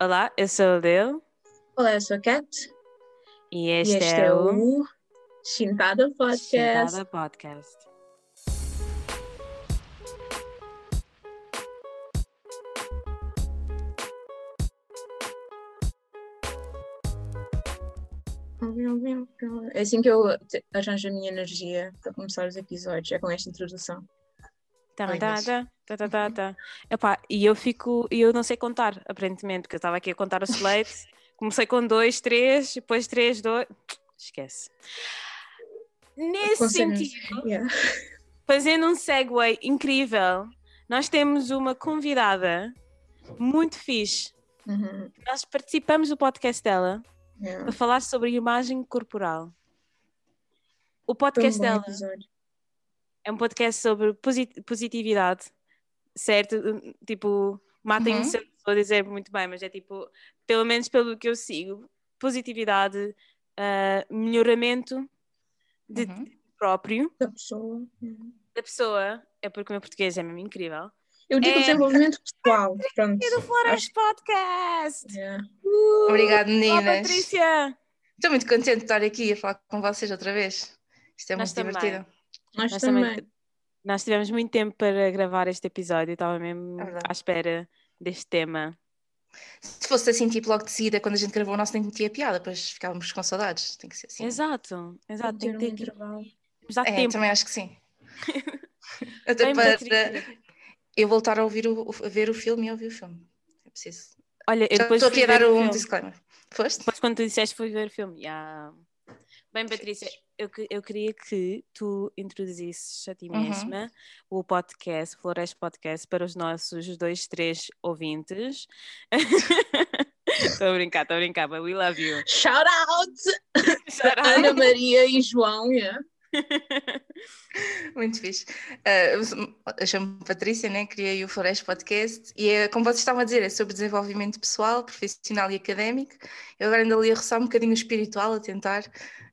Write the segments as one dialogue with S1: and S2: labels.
S1: Olá, eu sou a Lil
S2: Olá, eu sou a Kat
S1: e
S2: e
S1: este,
S2: este
S1: é,
S2: é
S1: o
S2: o Chintada Podcast.
S1: Sentada Podcast.
S2: É assim que eu arranjo a minha energia para começar os episódios, é com esta introdução.
S1: Tá, tá, tá, tá, tá, tá, tá. Epá, e eu fico, e eu não sei contar, aparentemente, porque eu estava aqui a contar o slate. Comecei com dois, três, depois três, dois. Esquece. Nesse sentido,
S2: Yeah.
S1: fazendo um segue incrível, nós temos uma convidada muito fixe.
S2: Uhum,
S1: Nós participamos do podcast dela
S2: yeah.
S1: para falar sobre imagem corporal. O
S2: um
S1: podcast
S2: bom
S1: dela
S2: episódio.
S1: é um podcast sobre posi- positividade, certo? Tipo, matem-me
S3: Uhum.
S1: se eu estou a dizer muito bem, mas é tipo, pelo menos pelo que eu sigo, positividade, ah, melhoramento de
S3: Uhum.
S1: ti próprio,
S2: Da pessoa. Uhum.
S1: da pessoa, é porque o meu português é mesmo incrível.
S2: Eu digo
S1: É.
S2: desenvolvimento pessoal. Pronto.
S1: E do Flores Podcast!
S2: Yeah.
S1: Uh,
S3: Obrigada,
S1: Olá,
S3: meninas.
S1: Patrícia!
S3: Estou muito contente de estar aqui a falar com vocês outra vez. Isto é
S1: Nós
S3: muito
S1: também.
S3: divertido.
S2: Nós,
S1: Nós
S2: também.
S1: também- Nós tivemos muito tempo para gravar este episódio, estava mesmo
S3: É
S1: à espera deste tema.
S3: Se fosse assim, tipo, logo de seguida, quando a gente gravou o nosso, nem tinha piada, depois ficávamos com saudades. Tem que ser assim.
S1: Exato, exato. Tem que
S2: Ter um intervalo.
S3: É,
S1: tempo.
S3: também acho que sim. Até
S1: Bem,
S3: para
S1: Patrícia.
S3: eu voltar a ouvir o, a ver o filme e ouvir o filme. É preciso.
S1: Olha, eu
S3: Já
S1: depois
S3: estou aqui a dar um
S1: filme.
S3: disclaimer. Foste?
S1: Depois quando tu disseste fui ver o filme. Yeah. Bem, Patrícia, eu, eu queria que tu introduzisses a ti
S3: Uhum.
S1: mesma o podcast, o Flores Podcast, para os nossos dois, três ouvintes. Estou a brincar, estou a brincar, but we love you.
S2: Shout out!
S1: Shout out.
S2: Ana Maria e João. Yeah.
S3: Muito fixe. Uh, eu chamo-me Patrícia, né? criei o Flores Podcast e é, como vocês estavam a dizer, é sobre desenvolvimento pessoal, profissional e académico. Eu agora ando ali a roçar um bocadinho o espiritual, a tentar,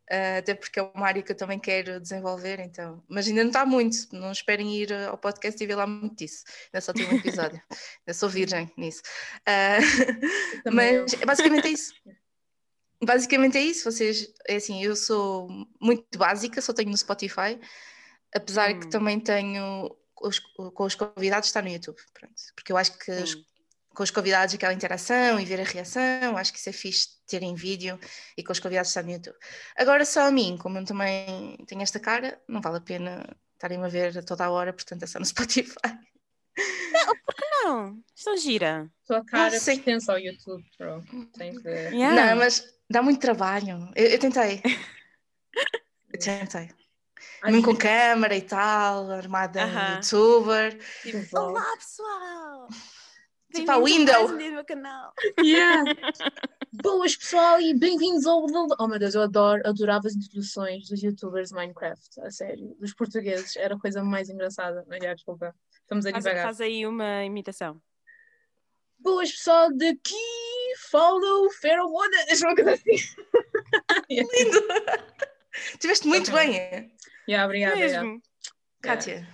S3: até porque é uma área que eu também quero desenvolver, então. Mas ainda não está muito, não esperem ir ao podcast e ver lá muito disso. Ainda só tem um episódio. ainda sou virgem nisso. Uh, mas basicamente é isso. Basicamente é isso, vocês, é assim, eu sou muito básica, só tenho no Spotify, apesar
S1: Hum.
S3: que também tenho com os, com os convidados está no YouTube, pronto, porque eu acho que os-. Com os convidados aquela interação e ver a reação, acho que isso é fixe ter em vídeo e com os convidados está no YouTube. Agora só a mim, como eu também tenho esta cara, não vale a pena estarem a ver a toda a hora, portanto é só no Spotify.
S1: Não, estou gira.
S2: Tua cara
S3: Ah,
S2: pertence ao YouTube, bro. Tens de...
S1: Yeah.
S3: Não, mas dá muito trabalho. Eu, eu tentei. Eu tentei. Mesmo com câmara e tal, armada
S1: Aham.
S3: youtuber.
S1: Tipo,
S2: Exato.
S1: Olá, pessoal!
S3: Tipo a Window.
S1: mais canal.
S2: Yeah. Boas pessoal e bem-vindos ao. Oh meu Deus, eu adoro, adorava as introduções dos youtubers de Minecraft, a sério, dos portugueses, era a coisa mais engraçada. Mas, já, desculpa, estamos a
S1: Faz,
S2: devagar.
S1: faz aí uma imitação.
S2: Boas pessoal daqui, follow Pheromonas, uma coisa assim.
S3: Lindo! Tiveste muito
S2: Ok.
S3: bem, é?
S2: Yeah, obrigada. yeah.
S1: Mesmo.
S3: Kátia.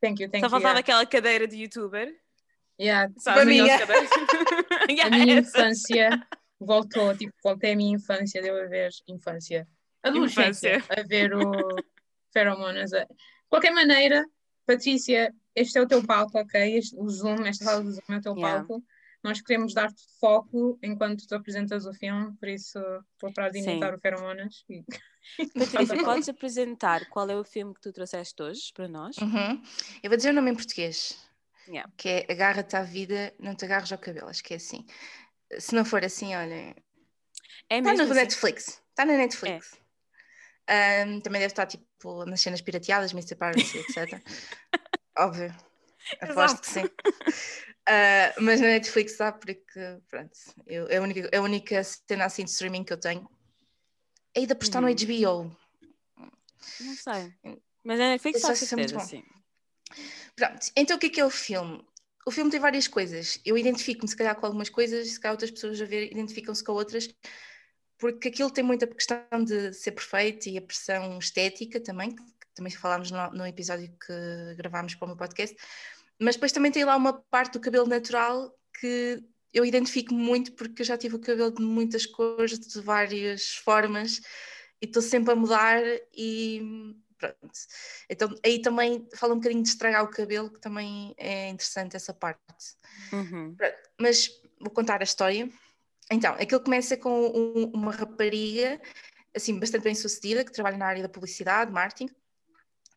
S2: Thank you, thank
S1: Só
S2: you.
S1: faltava
S2: Yeah.
S1: aquela cadeira de youtuber.
S2: Yeah.
S1: Sabes,
S3: A minha.
S1: aquelas cadeiras? Yeah,
S2: A minha
S1: essa.
S2: infância voltou, tipo, voltei à minha infância, deu a ver infância. Adolescência,
S1: Infância.
S2: a ver o Pheromonas. De qualquer maneira, Patrícia, este é o teu palco, ok? Este, o Zoom, esta sala do Zoom é o teu
S1: Yeah.
S2: palco. Nós queremos dar-te foco enquanto tu apresentas o filme, por isso vou parar de imitar o Pheromonas. E...
S1: Patrícia, podes apresentar qual é o filme que tu trouxeste hoje para nós?
S3: Uhum. Eu vou dizer o nome em português.
S1: Yeah.
S3: Que é Agarra-te à vida, não te agarres ao cabelo. Acho que é assim. Se não for assim, olha.
S1: É
S3: Está no
S1: assim?
S3: Netflix. Está na Netflix. Ahm, também deve estar tipo nas cenas pirateadas, Mr. Piracy, etc. Óbvio. Aposto que sim. Ah, mas na Netflix está porque, pronto, eu, é, a única, é a única cena assim de streaming que eu tenho. É ainda por estar no
S1: Uhum.
S3: HBO.
S1: Não sei. Mas é Netflix,
S3: acho que é muito
S1: certeza,
S3: bom.
S1: sim.
S3: Pronto, então o que é que é o filme? O filme tem várias coisas. Eu identifico-me, se calhar, com algumas coisas, se calhar outras pessoas a ver identificam-se com outras, porque aquilo tem muita questão de ser perfeito e a pressão estética também, que também falámos no, no episódio que gravámos para o meu podcast, mas depois também tem lá uma parte do cabelo natural que eu identifico muito porque eu já tive o cabelo de muitas cores, de várias formas, e estou sempre a mudar e pronto. Então aí também fala um bocadinho de estragar o cabelo, que também é interessante essa parte.
S1: Uhum.
S3: Mas vou contar a história. Então, aquilo começa com um, uma rapariga, assim, bastante bem sucedida, que trabalha na área da publicidade, marketing,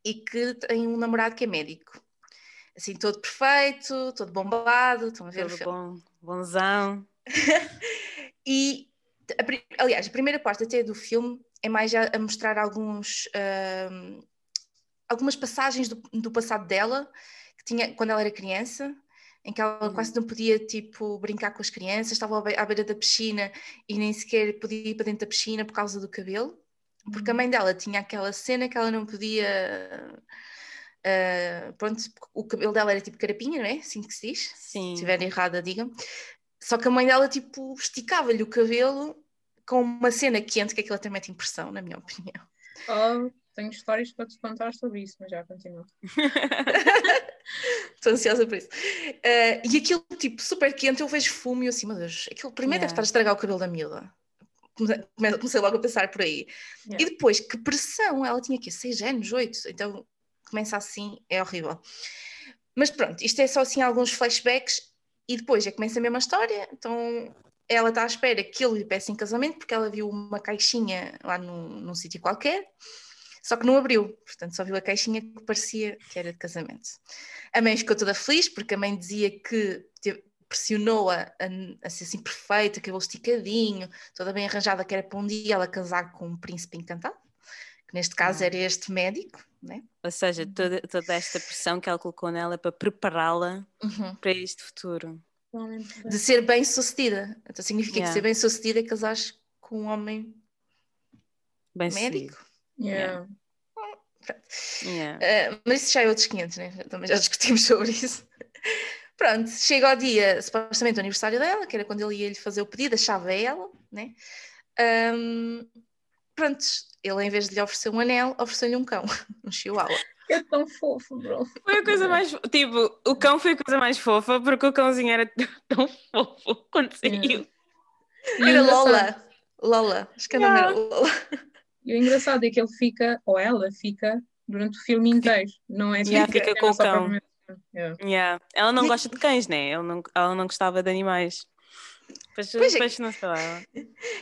S3: e que tem um namorado que é médico. Assim, todo perfeito, todo bombado, estão a ver
S1: Todo
S3: o filme.
S1: bom, bonzão.
S3: e, a, aliás, a primeira parte até do filme é mais a, a mostrar alguns, ahm, algumas passagens do, do passado dela, que tinha quando ela era criança, em que ela
S1: Uhum.
S3: quase não podia, tipo, brincar com as crianças, estava à be- à beira da piscina e nem sequer podia ir para dentro da piscina por causa do cabelo, porque a mãe dela tinha aquela cena que ela não podia... ah, pronto, o cabelo dela era tipo carapinha, não é? Assim que se diz?
S1: Sim.
S3: Se estiver errada, digam. Só que a mãe dela, tipo, esticava-lhe o cabelo com uma cena quente, que aquilo até mete impressão, na minha opinião.
S2: Oh, tenho histórias para te contar sobre isso, mas já continua.
S3: Estou ansiosa por isso. Eh, e aquilo, tipo, super quente, eu vejo fumo e eu assim, meu Deus, aquilo primeiro deve
S1: Yeah.
S3: estar a estragar o cabelo da miúda. Come- come- Comecei logo a pensar por aí.
S2: Yeah.
S3: E depois, que pressão! Ela tinha aqui 6 anos, 8, então começa assim, é horrível. Mas pronto, isto é só assim alguns flashbacks e depois já começa a mesma história. Então ela está à espera que ele lhe peça em casamento porque ela viu uma caixinha lá num, num sítio qualquer, só que não abriu, portanto só viu a caixinha que parecia que era de casamento. A mãe ficou toda feliz porque a mãe dizia que te- pressionou-a a, a ser assim perfeita, cabelo esticadinho, toda bem arranjada, que era para um dia ela casar com um príncipe encantado, que neste caso
S1: Ah.
S3: era este médico, né?
S1: Ou seja, toda, toda esta pressão que ela colocou nela para prepará-la
S3: Uhum.
S1: para este futuro.
S3: De ser bem sucedida. Então significa
S1: Yeah.
S3: que ser bem sucedida é casares com um homem
S1: Bem
S3: médico.
S2: Yeah.
S1: Yeah.
S3: Uh, mas isso já é outros 500, né? Também já discutimos sobre isso. Pronto, chega ao dia, supostamente, do aniversário dela, que era quando ele ia lhe fazer o pedido, achava ela, né? Um, pronto, ele em vez de lhe oferecer um anel, ofereceu-lhe um cão, um chihuahua.
S2: É tão fofo, bro.
S1: Foi a coisa mais. Tipo, o cão foi a coisa mais fofa porque o cãozinho era tão fofo quando saiu.
S2: E o
S3: Era Lola. Lola, acho que a nome era Lola.
S2: E o engraçado é que ele fica, ou ela fica, durante o filme inteiro. Não é
S1: Yeah, fica com o cão.
S2: Yeah.
S1: Yeah. Ela não gosta de cães, né? Ela não, ela não gostava de animais. Depois,
S3: Pois é.
S1: depois não sei lá. ela-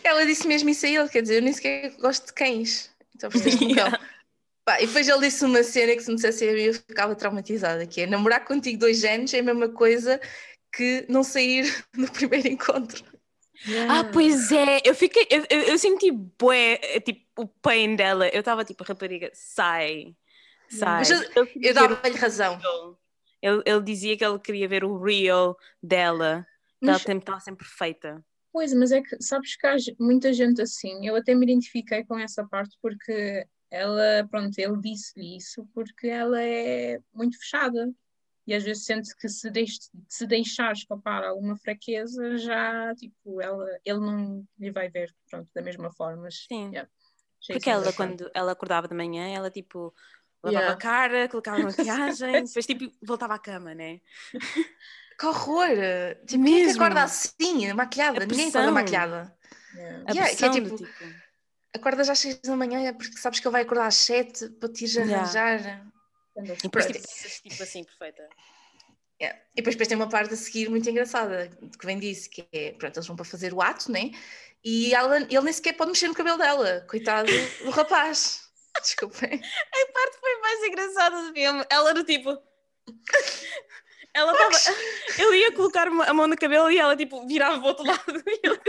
S3: Ela disse mesmo isso a ele, quer dizer, eu nem sequer gosto de cães. Então ofereceste um cão. Pá, e depois ele disse uma cena que se me dissesse a mim eu ficava traumatizada, que é namorar contigo dois anos é a mesma coisa que não sair no primeiro encontro.
S1: Ah, pois é, eu fiquei, eu, eu, eu senti bué, tipo, o pain dela. Eu estava tipo, rapariga, sai, sai.
S3: Mas eu- Eu dava-lhe razão.
S1: Ele, ele dizia que ele queria ver o real dela, que ela
S2: Mas,
S1: sempre estava sempre perfeita.
S2: pois, mas é que sabes que há muita gente assim. Eu até me identifiquei com essa parte porque ela, pronto, ele disse-lhe isso porque ela é muito fechada. E às vezes sente que se, deix se deixar escapar alguma fraqueza, já, tipo, ela, ele não lhe vai ver, pronto, da mesma forma. Mas,
S1: Sim.
S2: yeah,
S1: Porque ela, quando ela acordava de manhã, ela tipo lavava
S2: Yeah.
S1: a cara, colocava maquiagem, depois tipo voltava à cama, né?
S3: Que horror! Tipo, quem é que
S1: Mesmo.
S3: acorda assim, maquiada? Ninguém acorda maquiada.
S2: Yeah.
S1: A
S3: Yeah, que é tipo-
S1: tipo.
S3: Acordas às seis da manhã é porque sabes que ele vai acordar às sete para te ir
S1: Yeah.
S3: arranjar.
S1: E depois tipo, tipo assim, perfeita.
S3: Yeah. E depois, depois tem uma parte a seguir muito engraçada, que vem disso, que é, pronto, eles vão para fazer o ato, né? E ela, ele nem sequer pode mexer no cabelo dela, coitado do rapaz. Desculpem.
S1: A parte foi mais engraçada do filme. Ela era tipo. Ela estava. Ele ia colocar a mão no cabelo e ela tipo virava para o outro lado. E ele-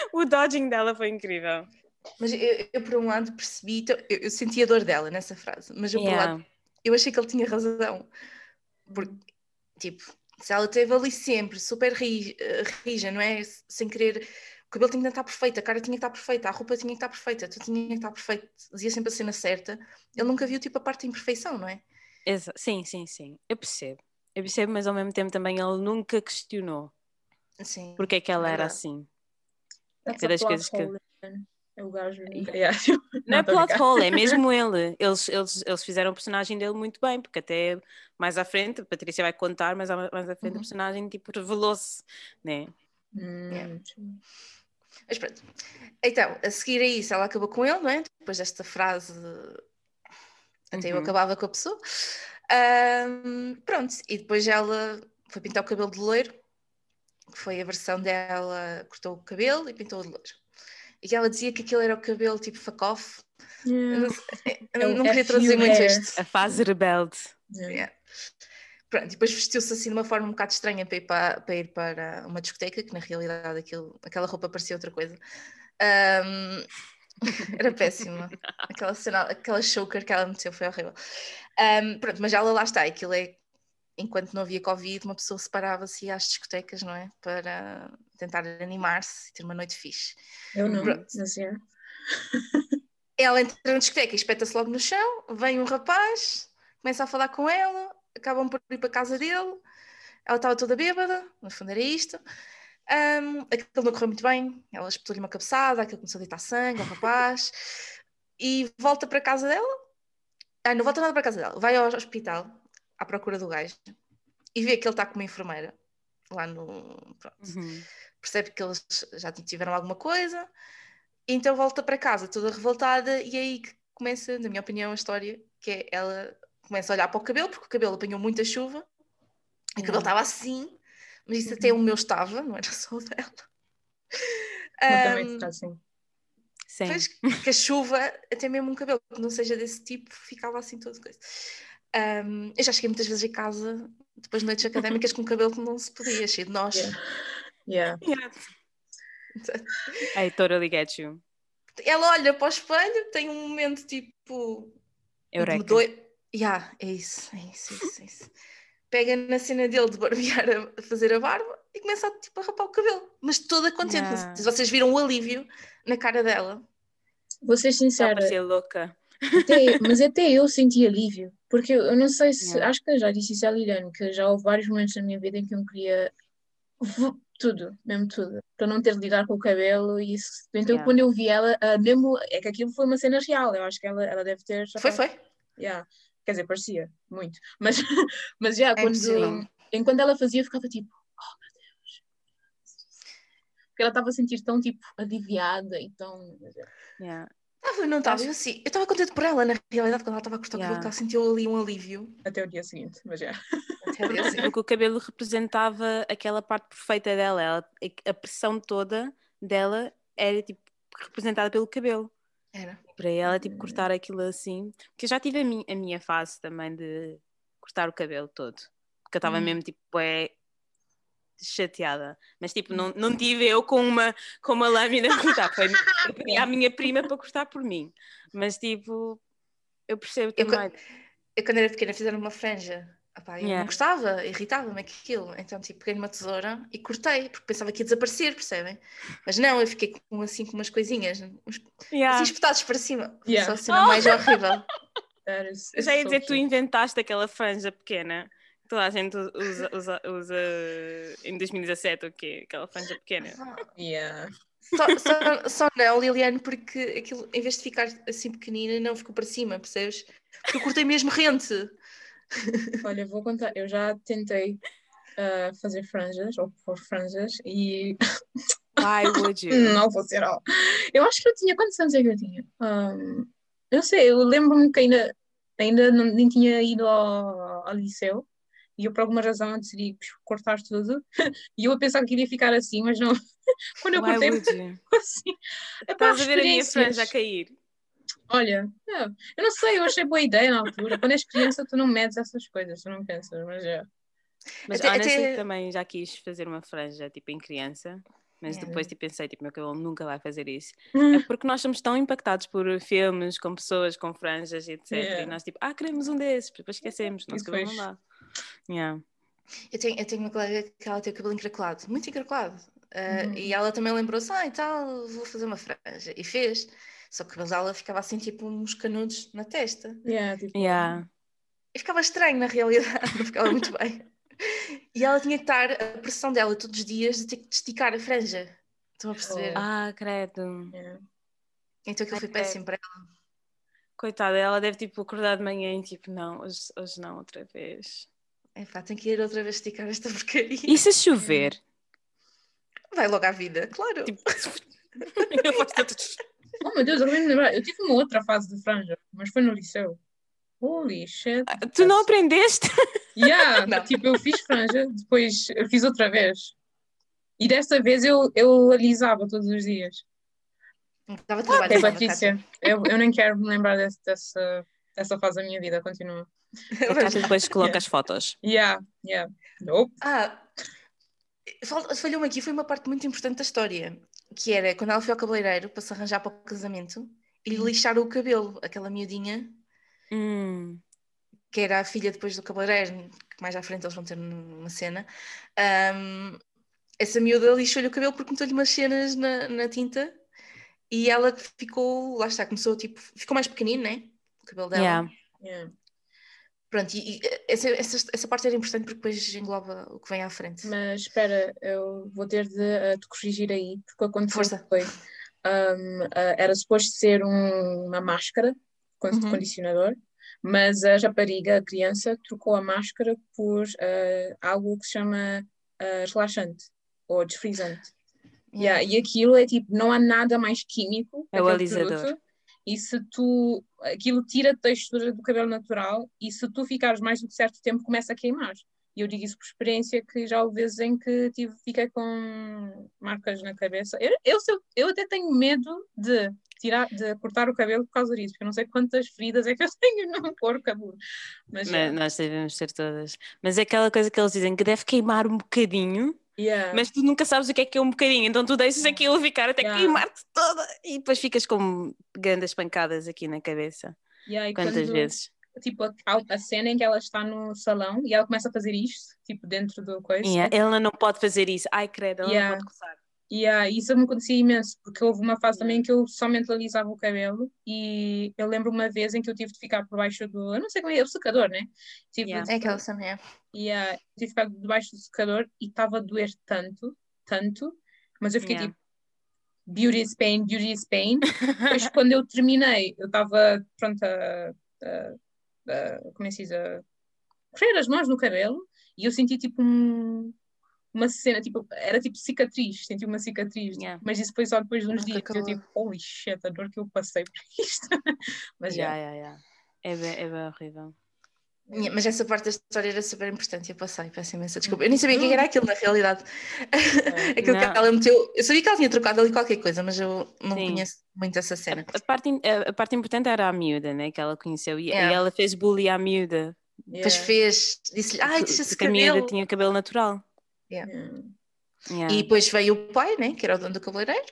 S1: O dodging dela foi incrível.
S3: Mas eu, eu, por um lado, percebi, então, eu, eu senti a dor dela nessa frase, mas eu, por um
S1: Yeah.
S3: lado, eu achei que ele tinha razão. Porque, tipo, se ela esteve ali sempre super eh, rija, não é? Sem querer. O cabelo tinha que estar perfeito, a cara tinha que estar perfeita, a roupa tinha que estar perfeita, tudo tinha que estar perfeito, dizia sempre a cena certa. Ele nunca viu, tipo, a parte da imperfeição, não é?
S1: Exa- Sim, sim, sim. Eu percebo. Eu percebo, mas ao mesmo tempo também ele nunca questionou
S3: Sim.
S1: porque é que ela era
S3: Verdade.
S1: assim.
S2: That's
S1: Foi
S2: a
S1: das
S2: plot
S1: coisas que-.
S2: É o gajo. Yeah.
S1: Não é plot hole, é mesmo ele. Eles, eles, eles fizeram o personagem dele muito bem, porque até mais à frente, a Patrícia vai contar, mas mais à frente
S2: Uhum.
S1: o personagem tipo revelou-se, né?
S2: Hum,
S3: Yeah. Mas pronto. Então, a seguir a isso, ela acabou com ele, não é? Depois desta frase, até eu
S1: Uhum.
S3: acabava com a pessoa. Ahm, pronto, e depois ela foi pintar o cabelo de loiro, foi a versão dela, cortou o cabelo e pintou de loiro. E ela dizia que aquilo era o cabelo tipo fuck off. Eu
S2: Yeah.
S3: não, eu
S2: É o
S3: não queria traduzir muito isto.
S1: A fase rebelde.
S2: Yeah.
S3: Yeah. Pronto, e depois vestiu-se assim de uma forma um bocado estranha para ir para, para, ir para uma discoteca, que na realidade aquilo, aquela roupa parecia outra coisa. Ahm, era péssima. Aquela cena, aquela choker que ela meteu foi horrível. Ahm, pronto, mas ela lá está, aquilo é. Enquanto não havia Covid, uma pessoa separava-se e ia às discotecas, não é? Para tentar animar-se e ter uma noite fixe.
S2: Eu não,
S3: Pronto.
S2: mas.
S3: Ela entra na discoteca e espeta-se logo no chão, vem um rapaz, começa a falar com ela, acabam por ir para a casa dele, ela estava toda bêbada, no fundo era isto. Um, aquilo não correu muito bem, ela espetou-lhe uma cabeçada, aquilo começou a deitar sangue ao rapaz, e volta para a casa dela. Ah, não volta nada para a casa dela, vai ao hospital à procura do gajo e vê que ele está com uma enfermeira lá no. Pronto
S1: Uhum.
S3: percebe que eles já tiveram alguma coisa, então volta para casa toda revoltada e é aí que começa, na minha opinião, a história, que é ela começa a olhar para o cabelo, porque o cabelo apanhou muita chuva, e o cabelo estava assim, mas isso até o meu estava, não era só o dela.
S2: Eu também
S3: Ahm,
S2: ficar assim.
S1: Sim.
S3: Pois, que a chuva, até mesmo um cabelo que não seja desse tipo, ficava assim todo coisa. Ahm, eu já cheguei muitas vezes a casa, depois de noites académicas, com um cabelo que não se podia, cheio de nós.
S2: Yeah.
S1: Yeah. I totally get you.
S3: Ela olha para o espelho, tem um momento tipo.
S1: Eureka.
S3: doi- Yeah, é isso, é isso, é isso, é isso. Pega na cena dele de barbear, a, fazer a barba e começa a, tipo, a rapar o cabelo, mas toda contente.
S1: Yeah.
S3: vocês viram o alívio na cara dela.
S2: Vou ser sincera,
S1: parecer louca.
S2: Até- mas até eu senti alívio, porque eu, não sei se,
S1: Yeah.
S2: acho que eu já disse isso à Liliane, que já houve vários momentos na minha vida em que eu queria v- tudo, mesmo tudo, para não ter de lidar com o cabelo e isso. Então
S1: Yeah.
S2: quando eu vi ela, ah, mesmo, é que aquilo foi uma cena real, eu acho que ela, ela deve ter.
S3: Foi, foi.
S2: Yeah. Quer dizer, parecia muito, mas, mas já,
S3: É
S2: quando, enquanto ela fazia, eu ficava tipo, oh meu Deus. Porque ela estava a sentir tão tipo aliviada e tão.
S1: Yeah.
S3: Estava, não estava, eu assim, eu estava contente por ela, na realidade, quando ela estava a cortar o cabelo,
S1: Yeah.
S3: que ela sentiu ali um alívio.
S2: Até o dia seguinte, mas já.
S3: Até ali, assim.
S1: Porque o cabelo representava aquela parte perfeita dela. Ela- a pressão toda dela era tipo representada pelo cabelo.
S3: Era.
S1: Para ela, tipo, cortar aquilo assim. Porque eu já tive a, mi- a minha fase também de cortar o cabelo todo. Porque eu estava
S2: Hum.
S1: mesmo, tipo, é chateada. Mas, tipo, não, não tive eu com uma, com uma lâmina a cortar. Foi eu pedi à minha prima para cortar por mim. Mas, tipo, eu percebo
S3: Eu
S1: também.
S3: Eu, quando era pequena, fizeram uma franja. Epá, eu
S1: Yeah.
S3: não gostava, irritava-me aquilo. Então, tipo, peguei numa tesoura e cortei, porque pensava que ia desaparecer, percebem? Mas não, eu fiquei com, assim, com umas coisinhas, uns,
S1: Yeah.
S3: assim, espetados para cima.
S2: Yeah.
S3: Só a cena mais horrível.
S1: Eu já ia dizer que tu inventaste aquela franja pequena. Toda a gente usa, usa, usa em 2017 o quê? Aquela franja pequena.
S2: Yeah.
S3: Só, só, só não, Liliane, porque aquilo, em vez de ficar assim pequenina, não ficou para cima, percebes? Porque eu cortei mesmo rente.
S2: Olha, vou contar, eu já tentei ah, fazer franjas ou pôr franjas e
S1: Why would you?
S2: não funcionou. Eu acho que eu tinha, quantos anos é que eu tinha? Ahm, eu sei, eu lembro-me que ainda, ainda não, nem tinha ido ao, ao liceu e eu por alguma razão decidi cortar tudo e eu a pensar que iria ficar assim, mas não. Quando eu
S1: Why
S2: cortei
S1: you?
S2: ficou assim. É
S1: Estás a ver a minha franja a cair.
S2: Olha, é, eu não sei, eu achei boa ideia na altura. Quando és criança, tu não medes essas coisas, tu não pensas, mas é.
S1: Mas
S3: Até-
S1: honestly,
S3: até-
S1: também já quis fazer uma franja tipo em criança. Mas
S3: Yeah.
S1: depois tipo, pensei, tipo, meu cabelo nunca vai fazer isso.
S2: Hum.
S1: É porque nós somos tão impactados por filmes com pessoas com franjas e etc.
S2: Yeah.
S1: E nós tipo, ah, queremos um desses, depois esquecemos, nosso cabelo não dá. Yeah.
S3: Eu tenho, eu tenho uma colega que ela tem o cabelo encaracolado, muito encaracolado. Ah,
S2: Uhum.
S3: E ela também lembrou-se, ah, e tal, vou fazer uma franja. E fez. Só que o cabelo dela ficava assim, tipo, uns canudos na testa.
S2: Yeah, tipo,
S1: Yeah.
S3: E ficava estranho, na realidade, não ficava muito bem. E ela tinha que estar, a pressão dela todos os dias, de ter que esticar a franja. Estão a perceber?
S2: Oh.
S1: Ah, credo.
S2: yeah.
S3: Então aquilo foi
S1: É.
S3: péssimo para ela.
S1: Coitada, ela deve tipo acordar de manhã e tipo, não, hoje, hoje não, outra vez.
S3: Epá, tenho que ir outra vez esticar esta porcaria.
S1: E se chover?
S3: Vai logo à vida, claro.
S1: Tipo,
S2: Oh meu Deus, eu acabei de me lembrar. Eu tive uma outra fase de franja, mas foi no liceu. Holy shit.
S1: Ah, tu não aprendeste?
S2: Yeah,
S3: Não.
S2: tipo, eu fiz franja, depois eu fiz outra vez. E desta vez eu, eu alisava todos os dias.
S3: Dava trabalho.
S2: É
S3: sim,
S2: Patrícia, eu, eu nem quero me lembrar desse, dessa, dessa fase da minha vida, continua.
S1: A Cátia depois coloca as fotos.
S2: Yeah, yeah. Nope.
S3: Ah, fal- falhou-me aqui, foi uma parte muito importante da história, que era quando ela foi ao cabeleireiro para se arranjar para o casamento e lhe lixaram o cabelo, aquela miudinha,
S1: Hum,
S3: que era a filha depois do cabeleireiro, que mais à frente eles vão ter uma cena. ahm, essa miúda lixou-lhe o cabelo porque meteu-lhe umas cenas na, na tinta e ela ficou, lá está, começou tipo, ficou mais pequenino, né? O cabelo dela.
S1: yeah.
S2: Yeah.
S3: Pronto, e, e essa, essa, essa parte era importante porque depois engloba o que vem à frente.
S2: Mas espera, eu vou ter de eh, te corrigir aí, porque aconteceu
S3: Força.
S2: foi. um, eh, era suposto ser um- uma máscara com
S3: Uhum.
S2: condicionador, mas a rapariga, a criança, trocou a máscara por eh, algo que se chama eh, relaxante ou desfrizante. Yeah, e aquilo é tipo, não há nada mais químico
S1: É o alisador.
S2: produto, E se tu, aquilo tira a textura do cabelo natural e se tu ficares mais do que certo tempo começa a queimar. E eu digo isso por experiência que já houve vezes em que tive, fiquei com marcas na cabeça. Eu, eu, eu, até tenho medo de tirar, de cortar o cabelo por causa disso, porque eu não sei quantas feridas é que eu tenho no corpo cabeludo. Mas,
S1: Mas
S2: yeah.
S1: nós devemos ter todas. Mas é aquela coisa que eles dizem que deve queimar um bocadinho,
S2: Yeah.
S1: mas tu nunca sabes o que é que é um bocadinho, então tu deixas aquilo ficar até
S2: Yeah.
S1: queimar-te toda e depois ficas com grandes pancadas aqui na cabeça.
S2: Yeah,
S1: Quantas
S2: quando-
S1: vezes?
S2: Tipo, a, a cena em que ela está no salão e ela começa a fazer isto, tipo, dentro do coisa.
S1: Yeah, Ela não pode fazer isso. Ai, credo, ela não pode coçar.
S2: E ah, isso me acontecia imenso, porque houve uma fase também que eu somente alisava o cabelo e eu lembro uma vez em que eu tive de ficar por baixo do, eu não sei como é, o secador, né? Tive
S1: Yeah.
S2: de,
S3: É aquela cena, é.
S2: e, ah, tive de ficar debaixo do secador e estava a doer tanto, tanto, mas eu fiquei
S1: Yeah.
S2: tipo, beauty is pain, beauty is pain. Depois quando eu terminei, eu estava pronta a, a- a- como é que se diz, a correr as mãos no cabelo e eu senti tipo um- uma cena, tipo, era tipo cicatriz, senti uma cicatriz,
S1: Yeah.
S2: mas isso foi só depois de uns
S3: Nunca
S2: dias, que eu tipo, holy shit, a dor que eu passei por isto. mas já.
S1: Yeah, yeah, yeah. É, bem, é bem horrível.
S3: Minha- Mas essa parte da história era super importante, eu passei, peço imensa desculpa. Eu nem sabia o que que era aquilo na realidade. aquilo
S1: Não.
S3: que ela meteu. Eu sabia que ela tinha trocado ali qualquer coisa, mas eu não
S1: Sim.
S3: conheço muito essa cena.
S1: A, a parte, a, a parte importante era a miúda, né? Que ela conheceu e,
S3: Yeah.
S1: e ela fez bullying à miúda.
S2: Yeah.
S3: fez, disse-lhe, ai, deixa esse
S1: porque a miúda
S3: cabelo.
S1: tinha cabelo natural.
S2: Yeah.
S1: Yeah.
S3: E depois veio o pai, né, que era o dono do cabeleireiro,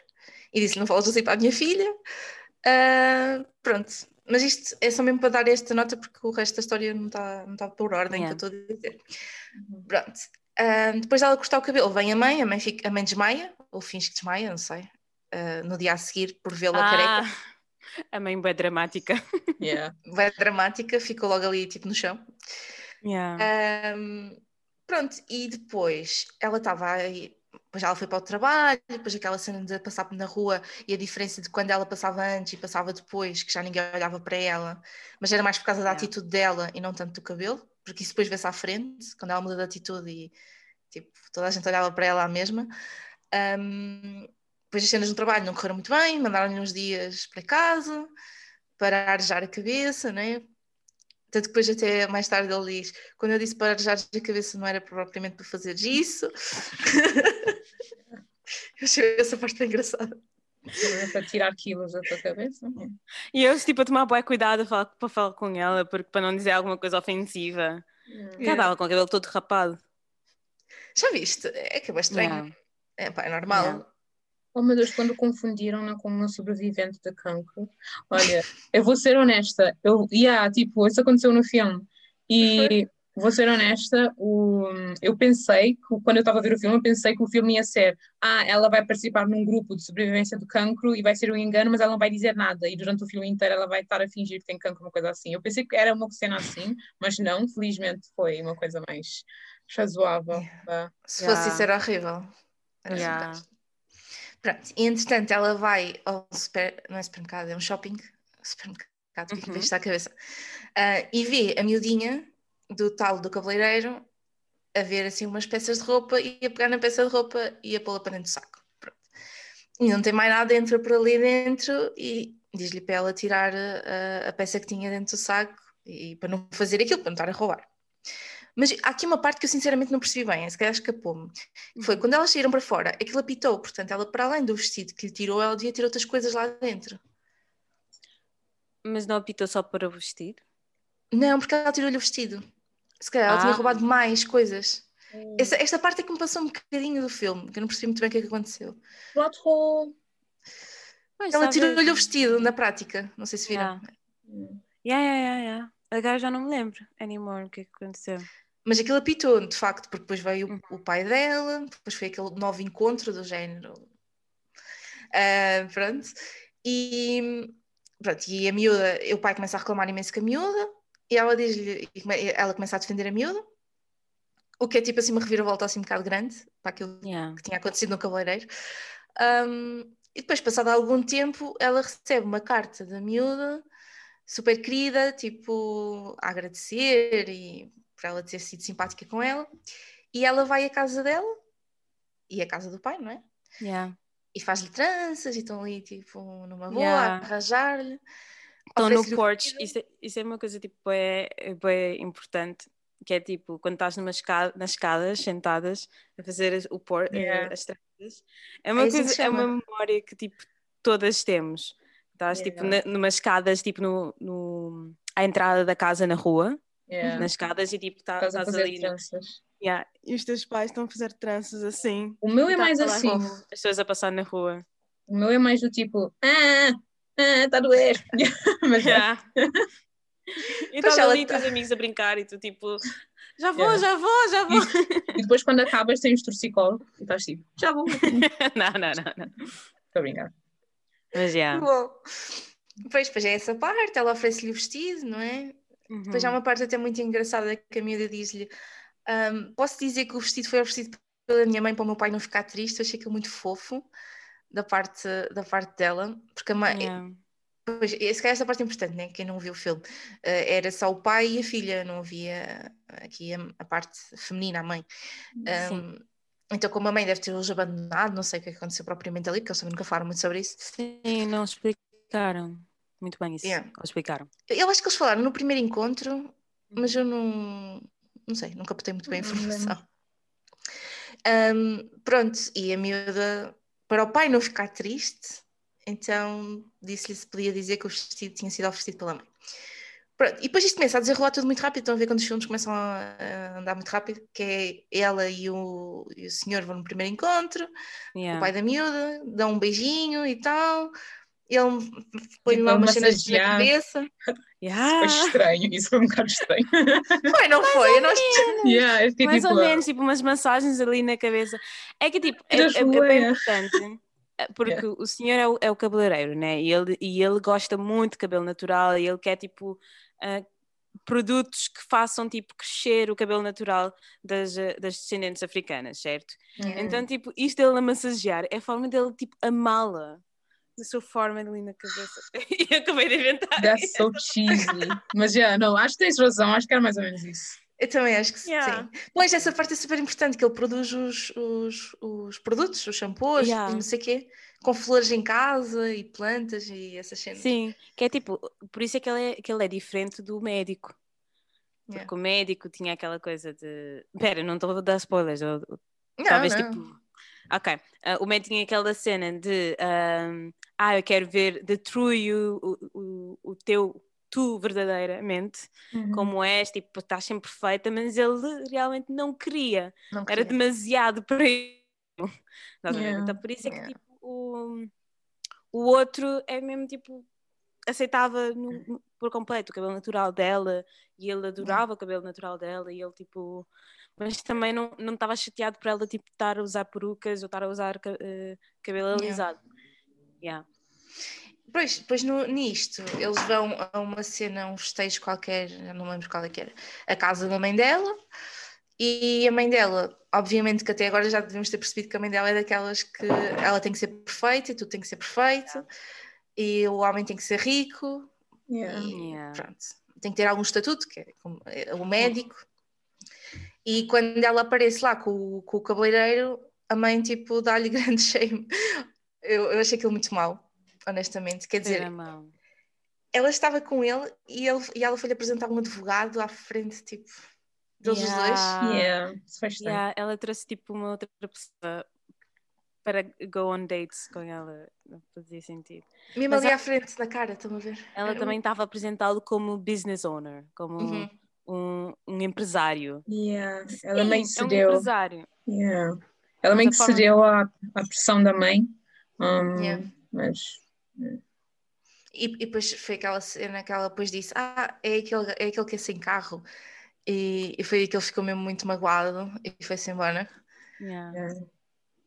S3: e disse: Não falas assim para a minha filha. Ah, pronto. Mas isto é só mesmo para dar esta nota, porque o resto da história não está não está por ordem
S1: Yeah.
S3: que eu estou a dizer. Pronto. Ah, depois dela cortar o cabelo, vem a mãe, a mãe, fica, a mãe desmaia, ou finge que desmaia, não sei. ah, no dia a seguir, por vê-la careca,
S1: ah, a mãe bem dramática.
S2: Yeah.
S3: vai dramática, ficou logo ali tipo no chão.
S1: Yeah.
S3: Pronto, e depois ela estava aí, depois ela foi para o trabalho, depois aquela cena de passar na rua e a diferença de quando ela passava antes e passava depois, que já ninguém olhava para ela, mas era mais por causa da
S1: Yeah.
S3: atitude dela e não tanto do cabelo, porque isso depois vê-se à frente, quando ela muda de atitude e tipo, toda a gente olhava para ela à mesma. Ahm, depois as cenas no trabalho não correram muito bem, mandaram-lhe uns dias para casa para arejar a cabeça, né? Tanto que depois até mais tarde ele diz, quando eu disse para arejar a cabeça não era propriamente para fazer isso. eu achei essa parte bem engraçada.
S2: Não é para tirar quilos da tua cabeça.
S1: E eu, tipo, a tomar bem cuidado a falar- para falar com ela, porque, para não dizer alguma coisa ofensiva.
S2: Yeah.
S1: Já estava com o cabelo todo rapado.
S3: Já viste? É que é bem estranho.
S1: Yeah.
S3: É, pá, é normal.
S1: Yeah.
S2: Oh meu Deus, quando confundiram-na com uma sobrevivente de cancro. Olha, eu vou ser honesta, eu, yeah, tipo, isso aconteceu no filme. E vou ser honesta, o, eu pensei, que, quando eu estava a ver o filme, eu pensei que o filme ia ser ah, ela vai participar num grupo de sobrevivência do cancro e vai ser um engano, mas ela não vai dizer nada. E durante o filme inteiro ela vai estar a fingir que tem cancro, uma coisa assim. Eu pensei que era uma cena assim, mas não, felizmente foi uma coisa mais razoável. vá.
S3: Se
S1: Yeah.
S3: fosse isso era horrível. Era
S1: Yeah.
S3: Pronto, e entretanto ela vai ao super, não é supermercado, é um shopping, supermercado,
S1: Uhum.
S3: uhum. a cabeça, Ah, e vê a miudinha do tal do cabeleireiro a ver assim umas peças de roupa e a pegar na peça de roupa e a pô-la para dentro do saco. Pronto. E não tem mais nada, entra por ali dentro e diz-lhe para ela tirar a, a peça que tinha dentro do saco e para não fazer aquilo, para não estar a roubar. Mas há aqui uma parte que eu sinceramente não percebi bem, se calhar escapou-me. Foi quando elas saíram para fora, aquilo apitou, portanto, ela, para além do vestido que lhe tirou, ela devia ter outras coisas lá dentro.
S1: Mas não apitou só para o vestir?
S3: Não, porque ela tirou-lhe o vestido. Se calhar ela tinha
S1: Ah.
S3: roubado mais coisas. Essa- esta parte é que me passou um bocadinho do filme, que eu não percebi muito bem o que é que aconteceu.
S2: Plot hole.
S1: Pois,
S3: Ela
S1: talvez.
S3: tirou-lhe o vestido na prática, não sei se viram.
S1: Ah. Yeah, yeah, yeah, yeah. Agora já não me lembro anymore o que é que aconteceu.
S3: Mas aquilo apitou, de facto, porque depois veio
S1: Uhum.
S3: o, pai dela, depois foi aquele novo encontro do género. Ah, pronto. E, pronto. e a miúda, o pai começa a reclamar imenso com a miúda, e ela diz-lhe, e ela começa a defender a miúda, o que é tipo assim uma reviravolta assim um bocado grande para aquilo
S1: Yeah.
S3: que tinha acontecido no cabeleireiro. Um, e depois, passado algum tempo, ela recebe uma carta da miúda, super querida, tipo, a agradecer e por ela ter sido simpática com ela. E ela vai à casa dela e à casa do pai, não é?
S1: Yeah.
S3: E faz-lhe tranças e estão ali, tipo, numa boa,
S1: Yeah.
S3: a arranjar-lhe.
S1: Estão no porch, isso é, isso é uma coisa tipo é, é importante, que é tipo quando estás numa escada, nas escadas sentadas a fazer as- o por, eh,
S3: Yeah.
S1: as tranças, é uma
S3: É
S1: coisa, é uma memória que tipo todas temos. Estás tipo
S2: Yeah.
S1: na, numa escadas tipo no, no à entrada da casa na rua,
S2: Yeah.
S1: nas escadas e tipo tá-
S2: Estás a
S1: estás
S2: fazer
S1: ali, na-
S2: tranças.
S1: yeah, e os teus pais estão a fazer tranças assim.
S2: O meu
S1: e
S2: é
S1: tá
S2: mais assim.
S1: as pessoas a passar na rua.
S2: O meu é mais do tipo, ah, ah, está a doer. Mas já.
S1: Yeah. e
S3: Pois
S1: estás ali
S3: tá-
S1: teus amigos a brincar e tu tipo já vou,
S2: Yeah.
S1: já vou, já vou.
S2: E depois quando acabas tens torcicolo e estás tipo, já vou.
S1: não, não, não, não.
S2: Estou a brincar.
S1: Mas já.
S3: Bom, depois, depois é essa parte, ela oferece-lhe o vestido, não é? Depois
S1: Uhum.
S3: há uma parte até muito engraçada que a miúda diz-lhe: "Ahm, Posso dizer que o vestido foi oferecido pela minha mãe para o meu pai não ficar triste? Eu achei aquilo muito fofo da parte, da parte dela, porque a mãe.
S1: Yeah.
S3: Pois, esse calhar essa parte é importante, né? Quem não viu o filme. Eh, era só o pai e a filha, não havia aqui a, a parte feminina, a mãe. Ahm, então, como a mãe deve ter-os abandonado, não sei o que aconteceu propriamente ali, porque eles também nunca falaram muito sobre isso.
S1: Sim, não explicaram muito bem isso.
S3: Yeah.
S1: Explicaram.
S3: Eu acho que eles falaram no primeiro encontro, mas eu não, não sei, não captei muito bem a informação. Ahm, pronto, e a miúda, para o pai não ficar triste, então disse-lhe se podia dizer que o vestido tinha sido oferecido pela mãe. Pronto, e depois isto começa a desenrolar tudo muito rápido, estão a ver quando os filmes começam a, andar muito rápido, que é ela e o, e o senhor vão no primeiro encontro, o
S1: Yeah.
S3: pai da miúda, dão um beijinho e tal, ele põe
S2: Tipo,
S3: lá
S2: a
S3: umas cenas na cabeça.
S1: Yeah.
S2: Foi estranho, isso foi um bocado estranho.
S3: Foi, não foi? Eu não
S2: yeah,
S1: Mais
S2: tipo,
S1: ou menos, tipo umas massagens ali na cabeça. É que tipo, é, é- é bem importante. eh, Porque o senhor é o, é o cabeleireiro, né? E ele, e ele gosta muito de cabelo natural e ele quer tipo ah, produtos que façam tipo crescer o cabelo natural das, eh, das descendentes africanas, certo?
S2: Yeah.
S1: Então, tipo, isto dele a massagear é a forma dele tipo amá-la. Da sua forma ali na cabeça. E eu acabei de inventar.
S2: That's so cheesy. Mas já, não, acho que tens razão, acho que era mais ou menos isso.
S3: Eu também acho que
S1: Yeah.
S3: sim. Pois, essa parte é super importante, que ele produz os, os, os produtos, os shampoos,
S1: Yeah.
S3: não sei o quê, com flores em casa e plantas e essas cenas.
S1: Sim, que é tipo, por isso é que ele é, que ele é diferente do médico.
S3: Yeah.
S1: Porque o médico tinha aquela coisa de. Pera, não estou a dar spoilers. eu-
S3: Não,
S1: talvez
S3: não.
S1: tipo. Ok. ah, o médico tinha aquela cena de. ahm, ah, eu quero ver the true you, o, o, o teu. Tu verdadeiramente,
S2: Uhum.
S1: como és, tipo, estás sempre perfeita, mas ele realmente não queria.
S3: não
S1: Era
S3: queria.
S1: demasiado para ele.
S2: Yeah.
S1: Então, por isso é que
S3: Yeah.
S1: tipo, o, o outro é mesmo tipo aceitava no- no- por completo o cabelo natural dela e ele adorava o cabelo natural dela e ele tipo mas também não não estava chateado por ela tipo estar a usar perucas ou estar a usar eh, cabelo alisado yeah.
S3: Pois, pois no, nisto, eles vão a uma cena, um festejo qualquer, não lembro qual é que era, a casa da mãe dela, E a mãe dela, obviamente que até agora já devemos ter percebido que a mãe dela é daquelas que ela tem que ser perfeita e tudo tem que ser perfeito, e o homem tem que ser rico,
S2: Yeah.
S3: e
S1: Yeah.
S3: pronto, tem que ter algum estatuto, que é como- é o médico. E quando ela aparece lá com, o- com o cabeleireiro, a mãe tipo dá-lhe grande shame. Eu, eu achei aquilo muito mau, honestamente. Quer dizer, ela estava com ele e, ele, e ela foi-lhe apresentar um advogado à frente, tipo, deles os dois.
S1: Yeah.
S2: Yeah.
S1: Yeah, ela trouxe tipo uma outra pessoa para go on dates com ela. Não fazia sentido.
S3: Mesmo
S1: Mas
S3: ali
S1: a-
S3: à frente, na cara, estão a ver?
S1: Ela
S3: Era
S1: também estava a apresentá-lo como business owner, como
S3: Uhum.
S1: um, um empresário.
S2: Yeah. Ela meio
S1: Sim, é um
S2: cedeu.
S1: empresário.
S2: Yeah. Ela meio
S1: a
S2: que
S1: forma-
S2: cedeu à, à pressão da mãe. Um,
S3: Yeah.
S2: Mas
S3: E, e depois foi aquela cena que ela depois disse: Ah, é aquele, é aquele que é sem carro. E, e foi aí que ele ficou mesmo muito magoado e foi-se embora.
S1: Yeah.
S2: yeah.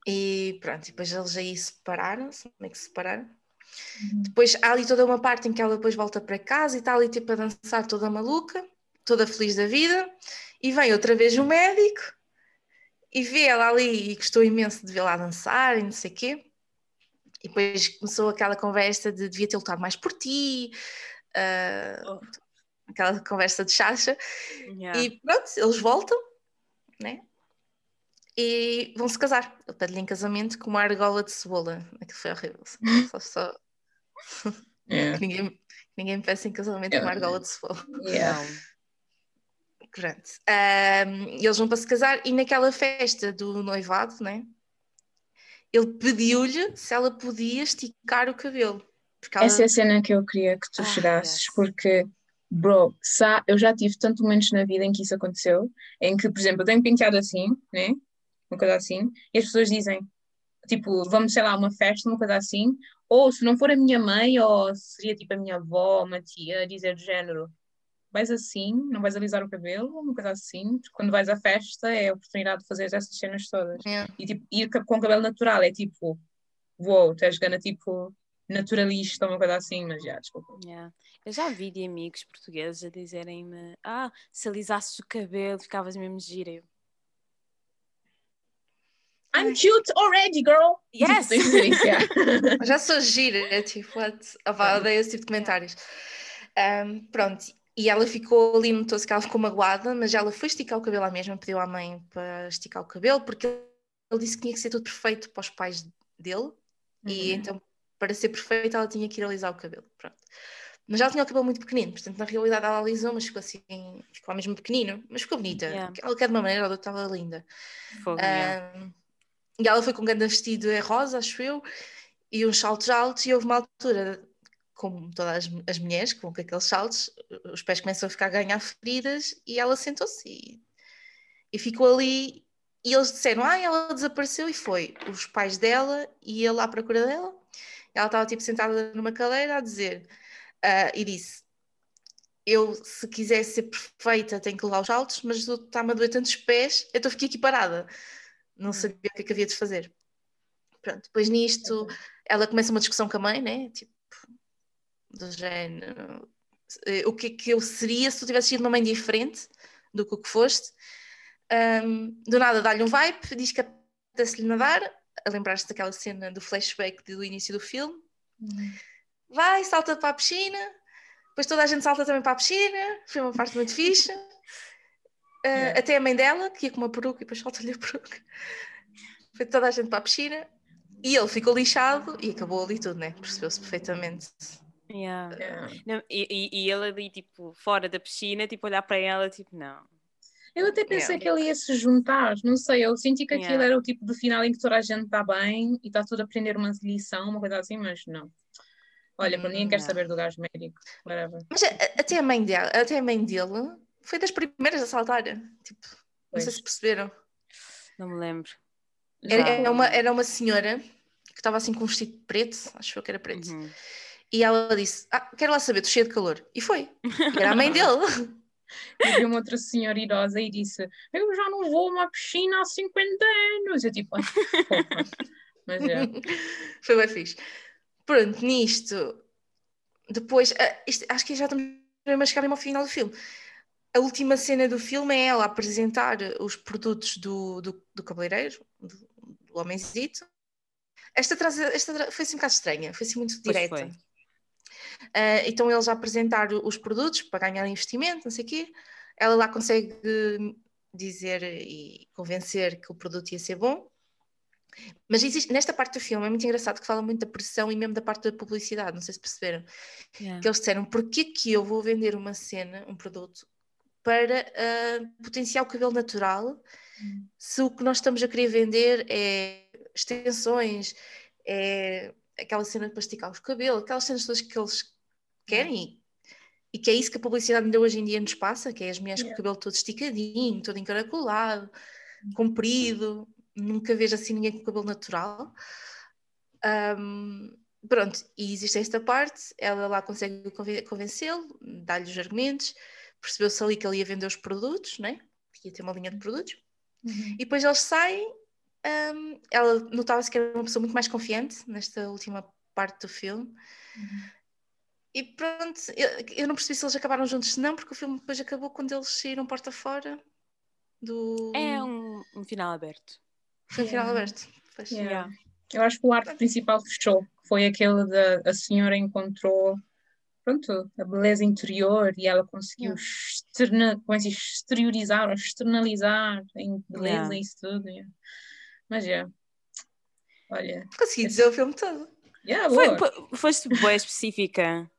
S3: E pronto, e depois eles aí separaram-se, meio que se separaram.
S2: Uhum.
S3: Depois há ali toda uma parte em que ela depois volta para casa e está ali tipo a dançar toda maluca, toda feliz da vida. E vem outra vez o médico e vê ela ali e gostou imenso de vê-la dançar e não sei o quê. E depois começou aquela conversa de devia ter lutado mais por ti, ah,
S1: Oh.
S3: aquela conversa de chacha.
S1: Yeah.
S3: E pronto, eles voltam, né? E vão se casar. Ele pede-lhe em casamento com uma argola de cebola. Aquilo foi horrível. Só, só
S2: Yeah.
S3: que ninguém, ninguém me peça em casamento com uma argola de cebola.
S2: Yeah.
S3: Pronto. Ahm, e eles vão para se casar e naquela festa do noivado, né? Ele pediu-lhe se ela podia esticar o cabelo. Ela...
S2: Essa é a cena que eu queria que tu
S1: Ah,
S2: chegasses,
S1: yes.
S2: porque, bro, sa- eu já tive tantos momentos na vida em que isso aconteceu, em que, por exemplo, eu tenho penteado assim, né? Uma coisa assim, e as pessoas dizem, tipo, vamos, sei lá, uma festa, uma coisa assim, ou se não for a minha mãe, ou seria tipo a minha avó, uma tia, dizer do género, vais assim, não vais alisar o cabelo, uma coisa assim, porque quando vais à festa é a oportunidade de fazer essas cenas todas.
S3: Yeah.
S2: E tipo, ir com cabelo natural é tipo, uou, tu és gana tipo naturalista, uma coisa assim, mas já, desculpa.
S1: Yeah. Eu já vi de amigos portugueses a dizerem-me: Ah, se alisasses o cabelo, ficavas mesmo gira. Eu,
S2: I'm cute already, girl!
S1: Yes!
S2: Tipo, yeah.
S3: Já sou gira, é tipo, what? Pá, odeio esse tipo de comentários. Ahm, pronto, e ela ficou ali, notou-se que ela ficou magoada, mas ela foi esticar o cabelo à mesma, pediu à mãe para esticar o cabelo, porque ele disse que tinha que ser tudo perfeito para os pais dele, e
S2: Uhum.
S3: então, para ser perfeito, ela tinha que ir alisar o cabelo. Pronto. Mas ela tinha o cabelo muito pequenino, portanto, na realidade, ela alisou, mas ficou assim, ficou mesmo pequenino, mas ficou bonita.
S1: Yeah.
S3: Ela quer de uma maneira outra, estava linda.
S1: Fogo.
S3: Ahm, e ela foi com um grande vestido é rosa, acho eu, e uns saltos altos, e houve uma altura, como todas as, as mulheres, com aqueles saltos, os pés começam a ficar a ganhar feridas, e ela sentou-se e, e ficou ali. E eles disseram: Ah, ela desapareceu, e foi os pais dela e ele à procura dela. Ela estava tipo sentada numa cadeira a dizer, ah, e disse: Eu, se quisesse ser perfeita, tenho que levar os saltos, mas está-me a doer tantos pés, então fiquei aqui parada não sabia o que é que havia de fazer. Pronto, depois nisto ela começa uma discussão com a mãe, né? Tipo, do género, eh, o que é que eu seria se tu tivesse sido uma mãe diferente do que o que foste. Ahm, do nada dá-lhe um vibe, diz que apetece-lhe nadar, a lembrar-se daquela cena do flashback do início do filme. Vai, salta para a piscina, depois toda a gente salta também para a piscina, foi uma parte muito fixe. Uh,
S2: Yeah.
S3: Até a mãe dela, que ia com uma peruca e depois salta-lhe a peruca. Foi toda a gente para a piscina e ele ficou lixado e acabou ali tudo, né? Percebeu-se perfeitamente.
S1: Yeah.
S2: Yeah.
S1: Não, e, e, e ele ali, tipo, fora da piscina, tipo, olhar para ela, tipo, não.
S2: Eu até pensei
S3: Yeah.
S2: que ele ia se juntar, não sei, eu senti que aquilo
S1: Yeah.
S2: era o tipo de final em que toda a gente está bem e está tudo a aprender uma lição, uma coisa assim, mas não. Olha, para ninguém quer
S1: Não.
S2: saber do gajo médico, whatever.
S3: Mas até a mãe dela, até a mãe dele foi das primeiras a saltar. Tipo, não
S2: Pois.
S3: sei se perceberam.
S1: Não me lembro.
S3: Era, era uma, era uma senhora que estava assim com um vestido preto, acho eu que era preto.
S1: Uhum.
S3: E ela disse: Ah, quero lá saber, estou cheia de calor. E foi. E era a mãe dele.
S2: E vi uma outra senhora idosa e disse: Eu já não vou a uma piscina há 50 anos. Eu tipo, "Ai, fofa." Mas é.
S3: Foi bem fixe. Pronto, nisto. Depois, ah, isto- acho que já estamos a chegar mesmo ao final do filme. a última cena do filme é ela apresentar os produtos do, do, do cabeleireiro, do, do homenzito. Esta, esta foi assim um bocado estranha, foi assim muito direta. Uh, então eles a apresentar os produtos para ganhar investimento, não sei o quê. Ela lá consegue dizer e convencer que o produto ia ser bom. Mas existe, nesta parte do filme é muito engraçado que fala muito da pressão e mesmo da parte da publicidade, não sei se perceberam. Yeah. Que eles disseram, porquê que eu vou vender uma cena, um produto, para uh, potenciar o cabelo natural, hum. se o que nós estamos a querer vender é extensões, é aquela cena de plasticar os cabelos, aquelas cenas todas que eles querem e que é isso que a publicidade ainda hoje em dia nos passa, que é as mulheres yeah. com o cabelo todo esticadinho, todo encaracolado, hum. comprido, nunca vejo assim ninguém com cabelo natural. Um, pronto, e existe esta parte, ela lá consegue convencê-lo, dá-lhe os argumentos, percebeu-se ali que ele ia vender os produtos, né? que ia ter uma linha de produtos, uhum. e depois eles saem, um, ela notava-se que era uma pessoa muito mais confiante nesta última parte do filme. Uhum. E pronto, eu, eu, não percebi se eles acabaram juntos, não, porque o filme depois acabou quando eles saíram porta fora do.
S1: É um, um final aberto.
S3: Foi um final aberto.
S2: Yeah. Yeah. Eu acho que o arco principal fechou, foi aquele da a senhora encontrou pronto, a beleza interior e ela conseguiu yeah. externa, como é exteriorizar ou externalizar em beleza yeah. e isso tudo. Yeah. Mas é, yeah. olha.
S3: Consegui dizer o filme todo.
S2: Yeah,
S1: Foi, foste boa específica.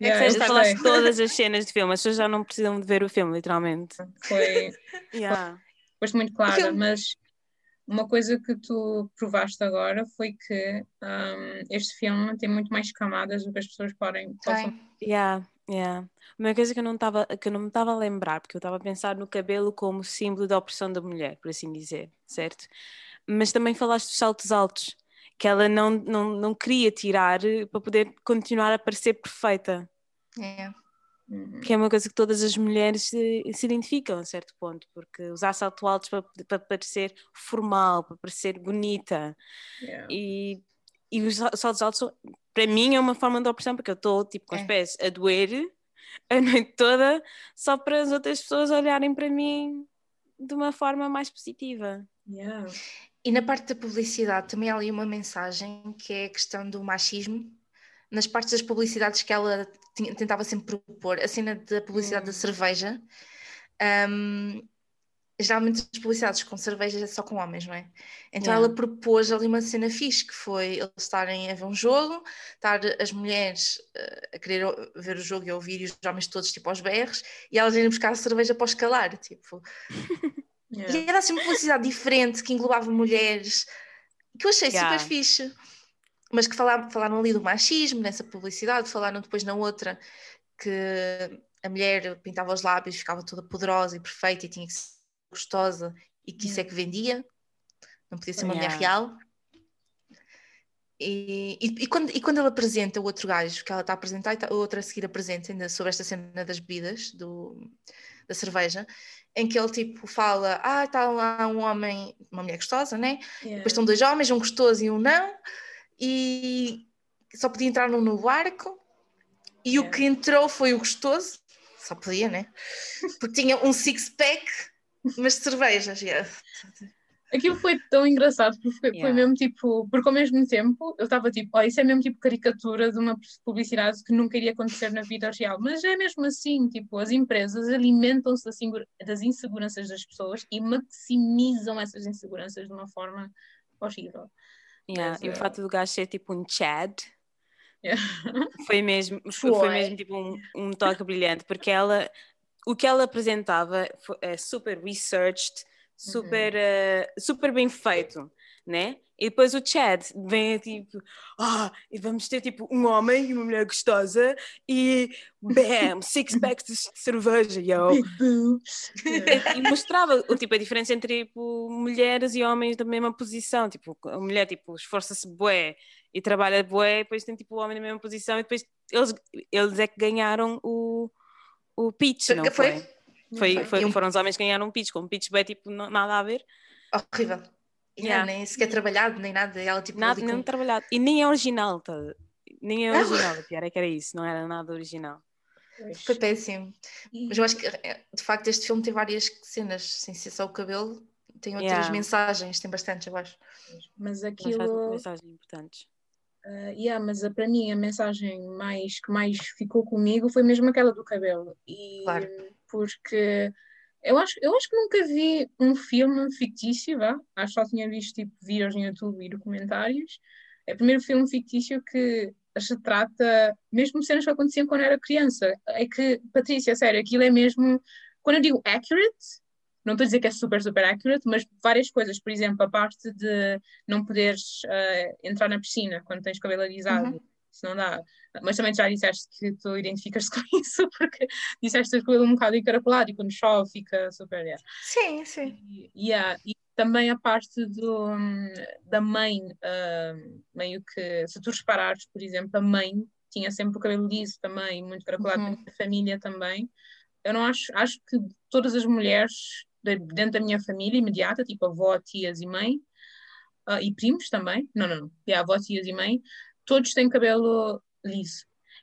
S1: Yeah, é que falaste todas as cenas de filme, as pessoas já não precisam de ver o filme, literalmente.
S2: Foi. yeah. Foste muito clara, mas uma coisa que tu provaste agora foi que um, este filme tem muito mais camadas do que as pessoas podem. Possam...
S1: Yeah, yeah. Uma coisa que eu não estava que eu não me estava a lembrar, porque eu estava a pensar no cabelo como símbolo da opressão da mulher, por assim dizer, certo? Mas também falaste dos saltos altos, que ela não, não, não queria tirar para poder continuar a parecer perfeita.
S3: Yeah.
S1: Uhum. Que é uma coisa que todas as mulheres se, se identificam a certo ponto, porque usar salto altos para, para parecer formal, para parecer bonita. Yeah. E, e os saltos altos, para mim, é uma forma de opressão, porque eu estou tipo, com os é. pés a doer a noite toda só para as outras pessoas olharem para mim de uma forma mais positiva.
S2: Yeah.
S3: E na parte da publicidade também há ali uma mensagem que é a questão do machismo nas partes das publicidades que ela tinha, tentava sempre propor, a cena da publicidade da hum. cerveja, um, geralmente as publicidades com cerveja é só com homens, não é? Então yeah. ela propôs ali uma cena fixe, que foi eles estarem a ver um jogo, estar as mulheres uh, a querer ver o jogo e ouvir, e os homens todos tipo aos berros, e elas irem buscar a cerveja para escalar, tipo. yeah. E era assim uma publicidade diferente, que englobava mulheres, que eu achei yeah. super fixe mas que falaram, falaram ali do machismo nessa publicidade, falaram depois na outra que a mulher pintava os lábios, ficava toda poderosa e perfeita e tinha que ser gostosa e que isso é que vendia, não podia ser uma yeah. mulher real. E, e, e, quando, e quando ela apresenta o outro gajo que ela está a apresentar, e tá, a outra a seguir apresenta ainda sobre esta cena das bebidas, do, da cerveja, em que ele tipo fala: Ah, está lá um homem, uma mulher gostosa, né? Yeah. Depois estão dois homens, um gostoso e um não e só podia entrar no, no barco e yeah. o que entrou foi o gostoso, só podia, né? Porque tinha um six-pack, mas de cervejas. Yeah.
S2: Aquilo foi tão engraçado, porque foi, yeah. foi, mesmo tipo, porque ao mesmo tempo eu estava tipo, oh, isso é mesmo tipo caricatura de uma publicidade que nunca iria acontecer na vida real, mas é mesmo assim, tipo, as empresas alimentam-se das inseguranças das pessoas e maximizam essas inseguranças de uma forma horrível.
S1: Yeah. Mas, e uh... o fato do gajo ser tipo um Chad yeah. foi mesmo, foi. foi mesmo tipo um, um toque brilhante, porque ela, o que ela apresentava é super researched, super, uhum. uh, super bem feito, né? E depois o Chad vem tipo, ah, e vamos ter tipo um homem e uma mulher gostosa e bam, six packs de cerveja, yo. Big boobs. e mostrava o tipo a diferença entre tipo, mulheres e homens da mesma posição, tipo, a mulher tipo esforça-se bué e trabalha bué, e depois tem tipo o homem na mesma posição e depois eles, eles é que ganharam o, o pitch, não foi? Foi, foi, foi foram os homens que ganharam o pitch, com o pitch bem tipo nada a ver.
S3: Horrível. Yeah. nem sequer trabalhado, nem nada. Ela, tipo,
S1: nada, nem com... trabalhado. E nem é original, tá? nem é original. Ah. O pior é que era isso, não era nada original.
S3: Foi péssimo. Mas eu acho que, eh, de facto, este filme tem várias cenas, sem ser só o cabelo, tem outras
S1: Yeah.
S3: mensagens, tem bastantes, eu acho.
S2: Mas
S1: Mensagens,
S2: aquilo.
S1: mensagens importantes.
S2: Uh, yeah, mas a- para mim a mensagem mais que mais ficou comigo foi mesmo aquela do cabelo. E
S3: Claro.
S2: Porque eu acho, eu acho que nunca vi um filme fictício, vá. Acho que só tinha visto tipo vídeos no YouTube e documentários. É o primeiro filme fictício que se trata mesmo cenas que aconteciam quando era criança. É que, Patrícia, sério, aquilo é mesmo. Quando eu digo accurate, não estou a dizer que é super, super accurate, mas várias coisas. Por exemplo, a parte de não poderes eh, entrar na piscina quando tens cabelo alisado.
S3: Uhum.
S2: Isso não dá. Mas também já disseste que tu identificas com isso, porque disseste o cabelo um bocado encaracolado e quando chove fica super. Yeah.
S3: Sim, sim.
S2: E, yeah, e também a parte do, hum, da mãe, hum, meio que, se tu reparares, por exemplo, a mãe tinha sempre o cabelo liso também, muito caracolado,
S3: Uhum.
S2: a família também. Eu não acho, acho que todas as mulheres de- dentro da minha família imediata, tipo avó, tias e mãe, ah, e primos também, não, não, não, yeah, avó, tias e mãe, todos têm cabelo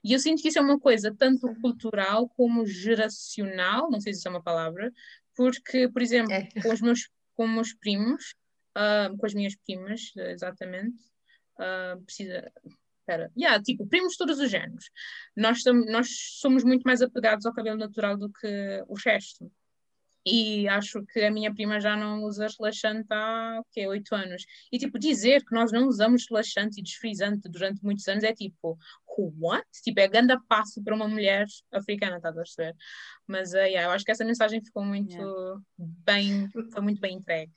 S2: E eu sinto que isso é uma coisa tanto cultural como geracional, não sei se isso é uma palavra, porque, por exemplo,
S3: É.
S2: com os meus, com os meus primos, ah, com as minhas primas, exatamente, ah, precisa. Espera, yeah, tipo, primos de todos os géneros. Nós, nós somos muito mais apegados ao cabelo natural do que o resto. E acho que a minha prima já não usa relaxante há o quê, 8 anos. E tipo, dizer que nós não usamos relaxante e desfrizante durante muitos anos é tipo, what? Tipo, é ganda passo para uma mulher africana, estás a perceber? Mas eh, yeah, eu acho que essa mensagem ficou muito
S1: Yeah.
S2: bem, foi muito bem entregue.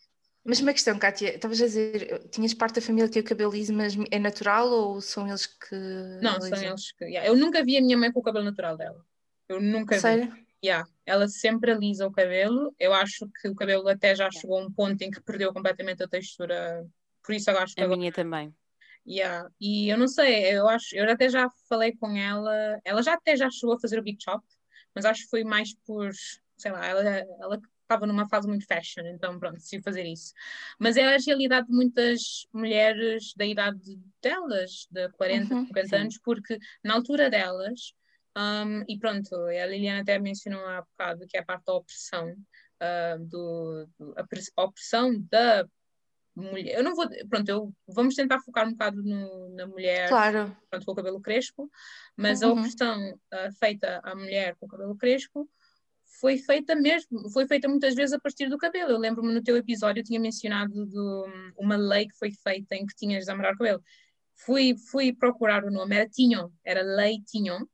S3: Mas uma questão, Kátia, estavas a dizer, tinhas parte da família que tem o cabelo liso, mas é natural ou são eles que.
S2: Não, são eles que. yeah, Eu nunca vi a minha mãe com o cabelo natural dela. Eu nunca vi. Yeah, ela sempre alisa o cabelo. Eu acho que o cabelo até já chegou a um ponto em que perdeu completamente a textura. Por isso eu acho que
S1: A
S2: agora.
S1: minha também.
S2: Yeah. E eu não sei, eu acho, eu até já falei com ela, ela já até já chegou a fazer o Big Chop, mas acho que foi mais por, sei lá, ela, ela estava numa fase muito fashion, então pronto, decidiu fazer isso. Mas é a realidade de muitas mulheres da idade delas, de 40,
S3: Uhum,
S2: 50
S1: sim.
S2: anos, porque na altura delas, um, e pronto, a Liliana até mencionou há bocado que é a parte da opressão, ah, do, do- a pres- a opressão da mulher. Eu não vou, pronto, eu, vamos tentar focar um bocado no- na mulher
S3: Claro.
S2: pronto, com o cabelo crespo, mas a
S3: Uhum.
S2: opressão ah, feita à mulher com o cabelo crespo foi feita mesmo, foi feita muitas vezes a partir do cabelo. Eu lembro-me no teu episódio, eu tinha mencionado um- uma lei que foi feita em que tinhas de amarrar o cabelo. Fui, fui procurar o nome, era Tignon, era Lei Tignon.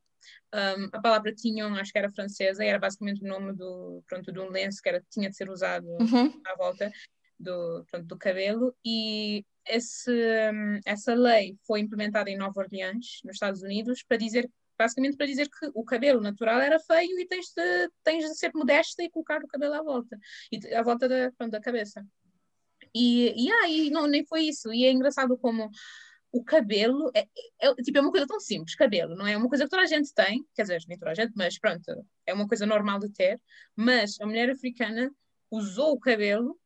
S2: Um, a palavra Tignon acho que era francesa e era basicamente o nome do, pronto, de um lenço que era, tinha de ser usado
S3: Uhum.
S2: à volta do, pronto, do cabelo e esse, hum, essa lei foi implementada em Nova Orleans, nos Estados Unidos, para dizer, basicamente para dizer que o cabelo natural era feio e tens de, tens de ser modesta e colocar o cabelo à volta, e, à volta da, pronto, da cabeça. E, e aí, não, nem foi isso. E é engraçado como o cabelo é, é, tipo, é uma coisa tão simples, cabelo, não é uma coisa que toda a gente tem, quer dizer, nem toda a gente, mas pronto, é uma coisa normal de ter, mas a mulher africana usou o cabelo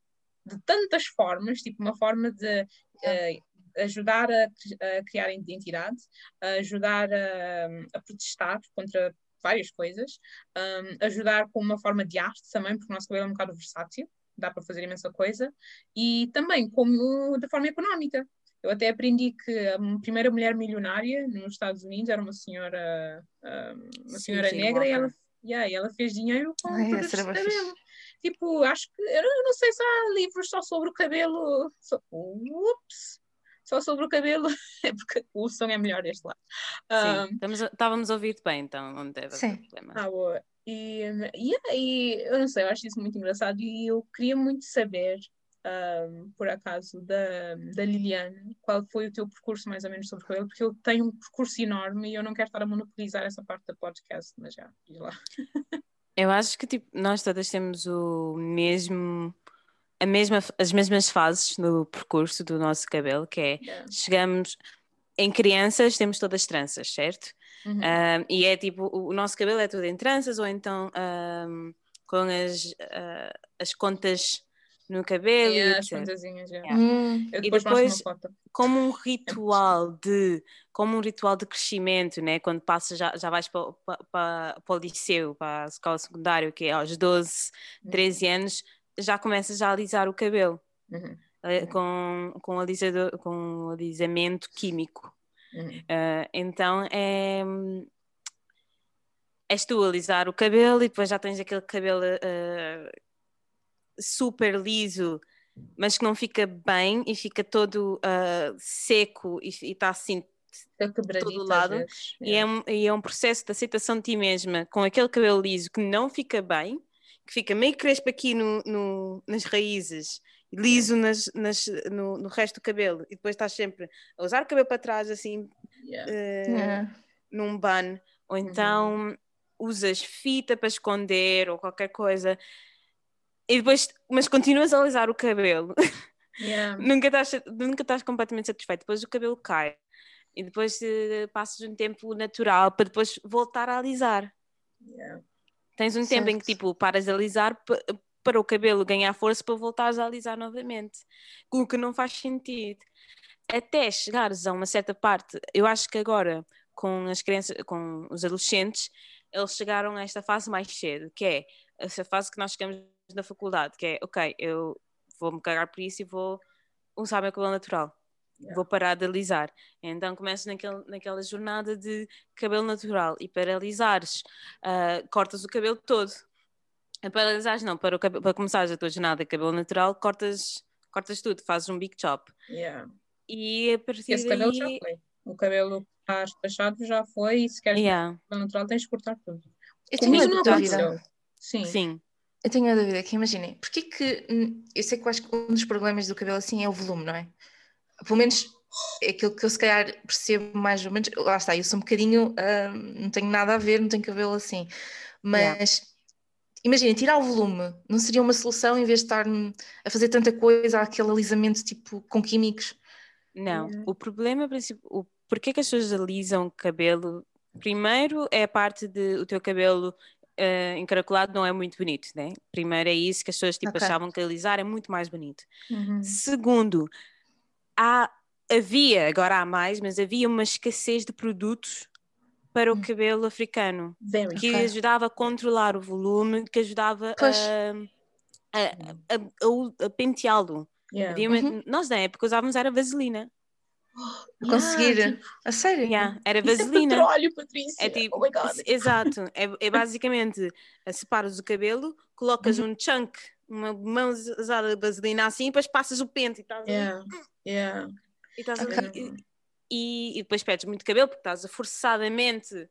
S2: de tantas formas, tipo uma forma de eh, ajudar a, a criar identidade, a ajudar a, a protestar contra várias coisas, um, ajudar com uma forma de arte também, porque o nosso cabelo é um bocado versátil, dá para fazer imensa coisa, e também como de forma económica. Eu até aprendi que a primeira mulher milionária nos Estados Unidos era uma senhora, um, uma
S1: Sim,
S2: senhora
S1: Jane
S2: negra e ela, yeah, e ela fez dinheiro com
S3: Ai,
S2: produtos de cabelo. Tipo, acho que eu não, sei se há livros só sobre o cabelo. Só, ups! Só sobre o cabelo. É porque o som é melhor deste lado. Ah,
S1: Sim, estamos a- estávamos a ouvir-te bem, então não deve
S3: Sim.
S1: haver problema.
S2: ah, boa. E, e aí, eu não sei, eu acho isso muito engraçado e eu queria muito saber, ahm, por acaso, da, da Liliane, qual foi o teu percurso mais ou menos sobre o cabelo, porque eu tenho um percurso enorme e eu não quero estar a monopolizar essa parte da podcast, mas já, diz lá.
S1: Eu acho que tipo, nós todas temos o mesmo, a mesma, as mesmas fases no percurso do nosso cabelo, que é
S2: Yeah.
S1: chegamos em crianças, temos todas tranças, certo?
S2: Uhum.
S1: Um, e é tipo, o, o nosso cabelo é todo em tranças, ou então um, com as, uh, as contas no cabelo,
S2: E
S1: e
S2: as
S1: etc.
S2: pontazinhas, já.
S1: Yeah.
S3: Hum,
S2: Eu
S1: E
S2: depois,
S1: depois- como um ritual de como um ritual de crescimento, né? Quando passas já, já vais para, para, para, o liceu, para a escola secundária, que é aos 12, 13 anos, já começas a alisar o cabelo
S2: Uhum,
S1: eh, com, com, alisador, com alisamento químico.
S2: uhum.
S1: Ah, então é és tu a alisar o cabelo e depois já tens aquele cabelo ah, super liso, mas que não fica bem e fica todo ah, seco e está assim.
S2: Fica quebradito
S1: todo lado,
S2: vezes,
S1: E é, um, e é um processo de aceitação de ti mesma com aquele cabelo liso que não fica bem, que fica meio crespo aqui no, no- nas raízes, liso nas, nas- no, no resto do cabelo, e depois estás sempre a usar o cabelo para trás assim
S2: Yeah.
S1: eh,
S3: yeah.
S1: num bun, ou então usas fita para esconder ou qualquer coisa, e depois, mas continuas a alisar o cabelo,
S2: Yeah.
S1: nunca, estás, nunca estás completamente satisfeito, depois o cabelo cai, e depois eh, passas um tempo natural para depois voltar a alisar.
S2: Yeah.
S1: Tens um tempo em que
S3: Certo.
S1: tipo paras de alisar pa- para o cabelo ganhar força para voltares a alisar novamente, o que não faz sentido. Até chegares a uma certa parte, eu acho que agora com as crianças, com os adolescentes, eles chegaram a esta fase mais cedo, que é essa fase que nós chegamos na faculdade, que é ok, eu vou-me cagar por isso e vou usar o meu cabelo natural.
S2: Yeah.
S1: Vou parar de alisar. Então começas naquele, naquela jornada de cabelo natural e para alisares, ah, cortas o cabelo todo. Para alisares, não, para, o cabelo, para começares a tua jornada de cabelo natural, cortas, cortas tudo, fazes um big chop.
S2: Yeah.
S1: E a partir
S2: Esse
S1: daí.
S2: cabelo já foi. O cabelo que está despachado já foi e se queres
S1: Yeah,
S2: cabelo natural tens de cortar tudo.
S3: Tenho
S2: Comigo
S3: uma
S2: não aconteceu. Sim.
S1: sim.
S3: Eu tenho uma dúvida que imaginem, porquê que eu sei que eu acho que um dos problemas do cabelo assim é o volume, não é? Pelo menos é aquilo que eu se calhar percebo mais ou menos. Lá está, eu sou um bocadinho, hum, não tenho nada a ver, não tenho cabelo assim. Mas imaginem, tirar o volume não seria uma solução em vez de estar a fazer tanta coisa, aquele alisamento tipo com químicos?
S1: Não,
S2: Yeah.
S1: o problema principal, o porquê que as pessoas alisam o cabelo? Primeiro é a parte de o teu cabelo eh, encaracolado não é muito bonito, né? Primeiro é isso que as pessoas tipo,
S3: Ok.
S1: achavam que alisar é muito mais bonito.
S2: Uhum.
S1: Segundo, há, havia, agora há mais, mas havia uma escassez de produtos para o
S2: Hum.
S1: cabelo africano
S2: Very
S1: que
S3: Ok.
S1: ajudava a controlar o volume, que ajudava
S3: Pois.
S1: a, a, a- a- penteá-lo.
S2: Yeah.
S3: Uhum.
S1: Nós na época usávamos era vaselina.
S3: A conseguir.
S2: Yeah, tipo,
S3: A sério?
S1: Yeah, era
S2: é
S1: vaselina.
S2: petróleo, Patrícia.
S1: É tipo,
S2: oh
S1: exato, é, é basicamente eh, separas o cabelo, colocas
S2: Uhum.
S1: um chunk, uma mão usada de vaselina assim, e depois passas o pente e estás ali,
S2: Yeah. Yeah.
S1: e, estás
S2: Ok.
S1: ali, e, e depois perdes muito cabelo porque estás a forçadamente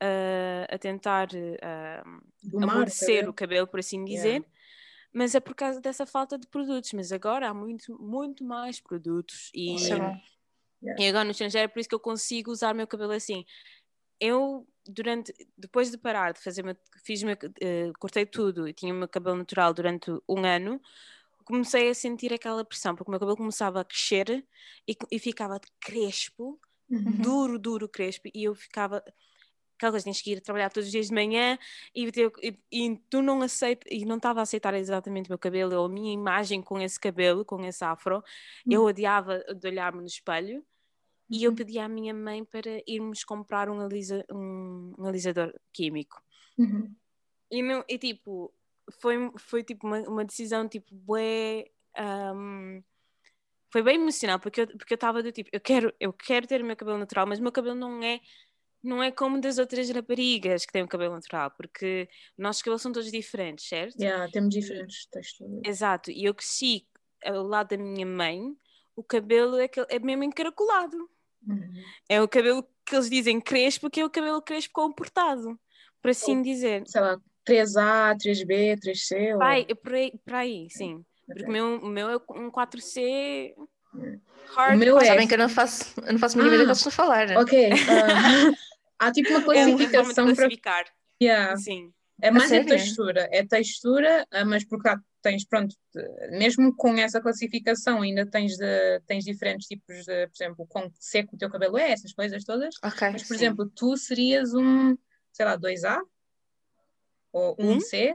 S1: ah, a tentar
S2: Domar,
S1: amolecer
S2: cabelo.
S1: o cabelo, por assim dizer.
S2: Yeah.
S1: Mas é por causa dessa falta de produtos. Mas agora há muito, muito mais produtos. E,
S3: bom.
S1: e agora no estrangeiro é por isso que eu consigo usar o meu cabelo assim. Eu, durante, depois de parar de fazer, fiz meu, eh, cortei tudo e tinha o meu cabelo natural durante um ano, comecei a sentir aquela pressão, porque o meu cabelo começava a crescer e, e ficava crespo,
S2: Uhum.
S1: duro, duro, crespo, e eu ficava. Aquela coisa, tens que ir trabalhar todos os dias de manhã e, ter- e- e tu não aceita, e não estava a aceitar exatamente o meu cabelo ou a minha imagem com esse cabelo, com esse afro. Eu odiava de olhar-me no espelho e eu pedi à minha mãe para irmos comprar um, alisa, um, um alisador químico.
S2: Uhum.
S1: E, não, e tipo, foi, foi tipo uma, uma decisão tipo, bué, ahm, foi bem emocional, porque eu porque eu estava do tipo, eu quero, eu quero ter o meu cabelo natural, mas o meu cabelo não é não é como das outras raparigas que têm o cabelo natural, porque os nossos cabelos são todos diferentes, certo?
S2: Yeah, temos diferentes texturas.
S1: Exato, e eu cresci ao lado da minha mãe, o cabelo é, é mesmo encaracolado.
S2: Uhum.
S1: É o cabelo que eles dizem crespo, que é o cabelo crespo comportado, por assim dizer.
S2: Sei lá, 3A, 3B, 3C. ou-
S1: Pai, é por aí, por aí, sim. Porque
S2: Ok.
S1: o meu, o meu é um 4C
S2: Hum.
S1: hard.
S2: O meu é-
S3: Sabem que eu não faço, eu não faço a mínima ideia
S2: Ah,
S3: do que estão a falar.
S2: Ok. ah, há tipo uma
S1: é uma
S2: classificação para.
S1: classificar.
S2: Yeah.
S1: Sim.
S2: É mais a
S3: sério?
S2: textura. É textura, ah, mas porque há- tens, pronto, mesmo com essa classificação, ainda tens, de, tens diferentes tipos de, por exemplo, quão seco o teu cabelo é, essas coisas todas.
S3: Ok.
S2: Mas, por
S1: Sim.
S2: exemplo, tu serias um, sei lá, 2A ou
S1: Um?
S2: 1C.